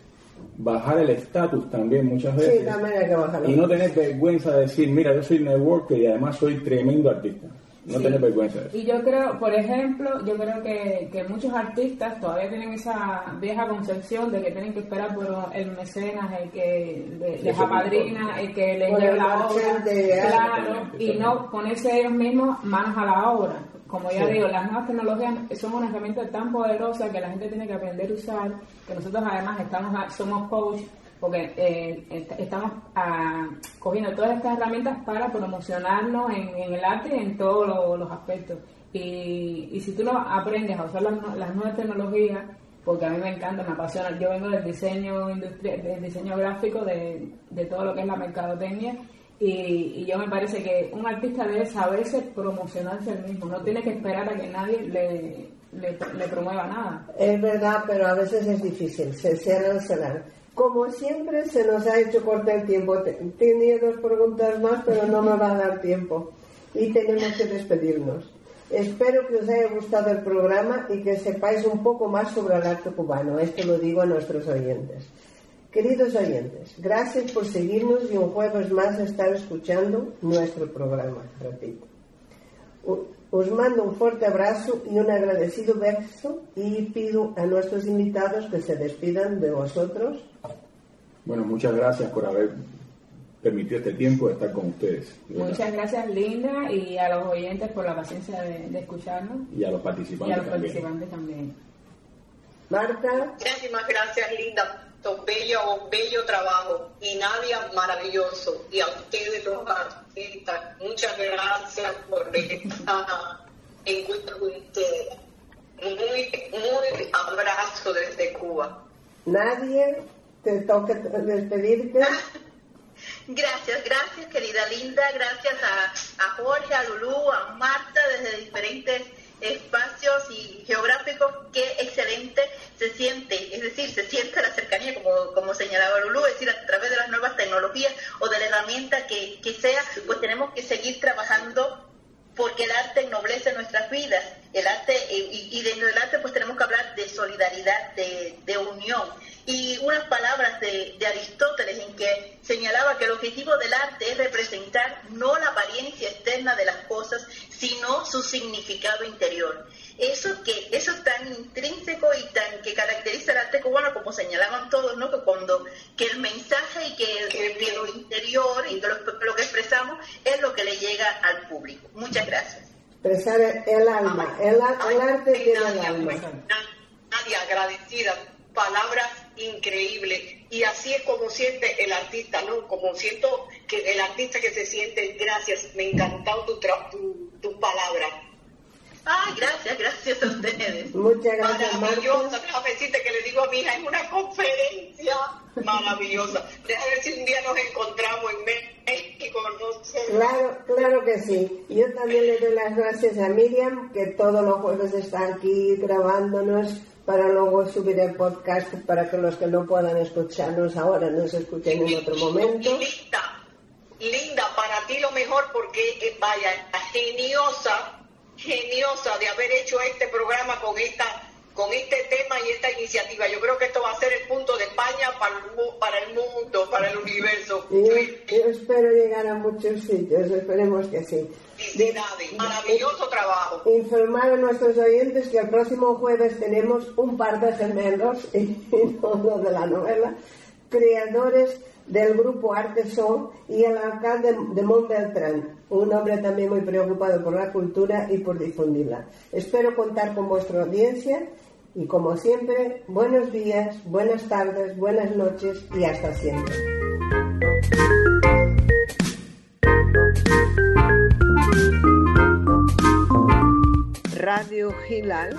bajar el estatus también muchas veces. Sí, también hay que bajarlo. Y no tener vergüenza de decir, mira, yo soy networker y además soy tremendo artista. No tener vergüenza de eso. Y yo creo, por ejemplo, yo creo que, que muchos artistas todavía tienen esa vieja concepción de que tienen que esperar por el mecenas, el que les apadrina, el que les lleva la obra, claro, y no ponerse ellos mismos manos a la obra como ya digo, las nuevas tecnologías son una herramienta tan poderosa que la gente tiene que aprender a usar, que nosotros además estamos somos coach porque eh, estamos ah, cogiendo todas estas herramientas para promocionarnos en, el arte y en todos los aspectos. Y, y, si tú no aprendes a usar las, nuevas tecnologías, porque a mí me encanta, me apasiona, yo vengo del diseño industrial, del diseño gráfico, de, de todo lo que es la mercadotecnia, y, yo me parece que un artista debe saberse promocionarse el mismo, no tiene que esperar a que nadie le, le, promueva nada. Es verdad, pero a veces es difícil, se cierra el cenar. Como siempre, se nos ha hecho corto el tiempo. Tenía dos preguntas más, pero no me va a dar tiempo. Y tenemos que despedirnos. Espero que os haya gustado el programa y que sepáis un poco más sobre el arte cubano. Esto lo digo a nuestros oyentes. Queridos oyentes, gracias por seguirnos y un jueves más estar escuchando nuestro programa, repito. Os mando un fuerte abrazo y un agradecido beso y pido a nuestros invitados que se despidan de vosotros. Bueno, muchas gracias por haber permitido este tiempo de estar con ustedes. Muchas gracias, Linda, y a los oyentes por la paciencia de, escucharnos. Y a los participantes, y a los participantes también. Marta. Muchísimas gracias, Linda. Bello, bello trabajo. Y Nadia, maravilloso. Y a ustedes, los artistas, muchas gracias por esta encuentro con ustedes. Muy, muy abrazo desde Cuba. Nadie, te toca despedirte. (laughs) Gracias, gracias querida Linda, gracias a, a Jorge, a Lulú, a Marta desde diferentes espacios y geográficos, qué excelente se siente, es decir, se siente la cercanía, como, como señalaba Lulú, es decir, a través de las nuevas tecnologías o de la herramienta que, que sea, pues tenemos que seguir trabajando porque el arte ennoblece nuestras vidas. El arte, y, y dentro del arte pues tenemos que hablar de solidaridad, de, de unión. Y unas palabras de, Aristóteles en que señalaba que el objetivo del arte es representar no la apariencia externa de las cosas, sino su significado interior. Eso que eso es tan intrínseco y tan que caracteriza el arte cubano, como señalaban todos, ¿no? que cuando que el mensaje y que, el, que lo interior y que lo, lo que expresamos es lo que le llega al público. Muchas gracias. Expresar el alma, el, el arte tiene el alma. Nadie agradecida, palabras increíbles. Y así es como siente el artista, ¿no? Como siento que el artista que se siente, gracias, me encantó tu palabra. Ay, ustedes. Muchas gracias, Maravillosa, déjame decirte que le digo a mi hija en una conferencia maravillosa. Déjame ver si un día nos encontramos en México, no sé. Claro, claro que sí. Yo también le doy las gracias a Miriam, que todos los jueves está aquí grabándonos para luego subir el podcast para que los que no puedan escucharnos ahora nos escuchen en otro momento. Linda, linda, para ti lo mejor porque, eh, vaya, geniosa geniosa de haber hecho este programa con esta con este tema y esta iniciativa. Yo creo que esto va a ser el punto de España para el, para el mundo, para el universo. Yo, yo espero llegar a muchos sitios, esperemos que sí. Felicidades, maravilloso trabajo. Informar a nuestros oyentes que el próximo jueves tenemos un par de gemelos, (laughs) y no de la novela, creadores del grupo Artesón y el alcalde de Montbeltrán, un hombre también muy preocupado por la cultura y por difundirla. Espero contar con vuestra audiencia y como siempre, buenos días, buenas tardes, buenas noches y hasta siempre. Radio Gilal,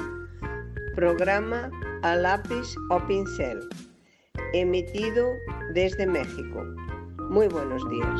programa a lápiz o pincel emitido desde México. Muy buenos días.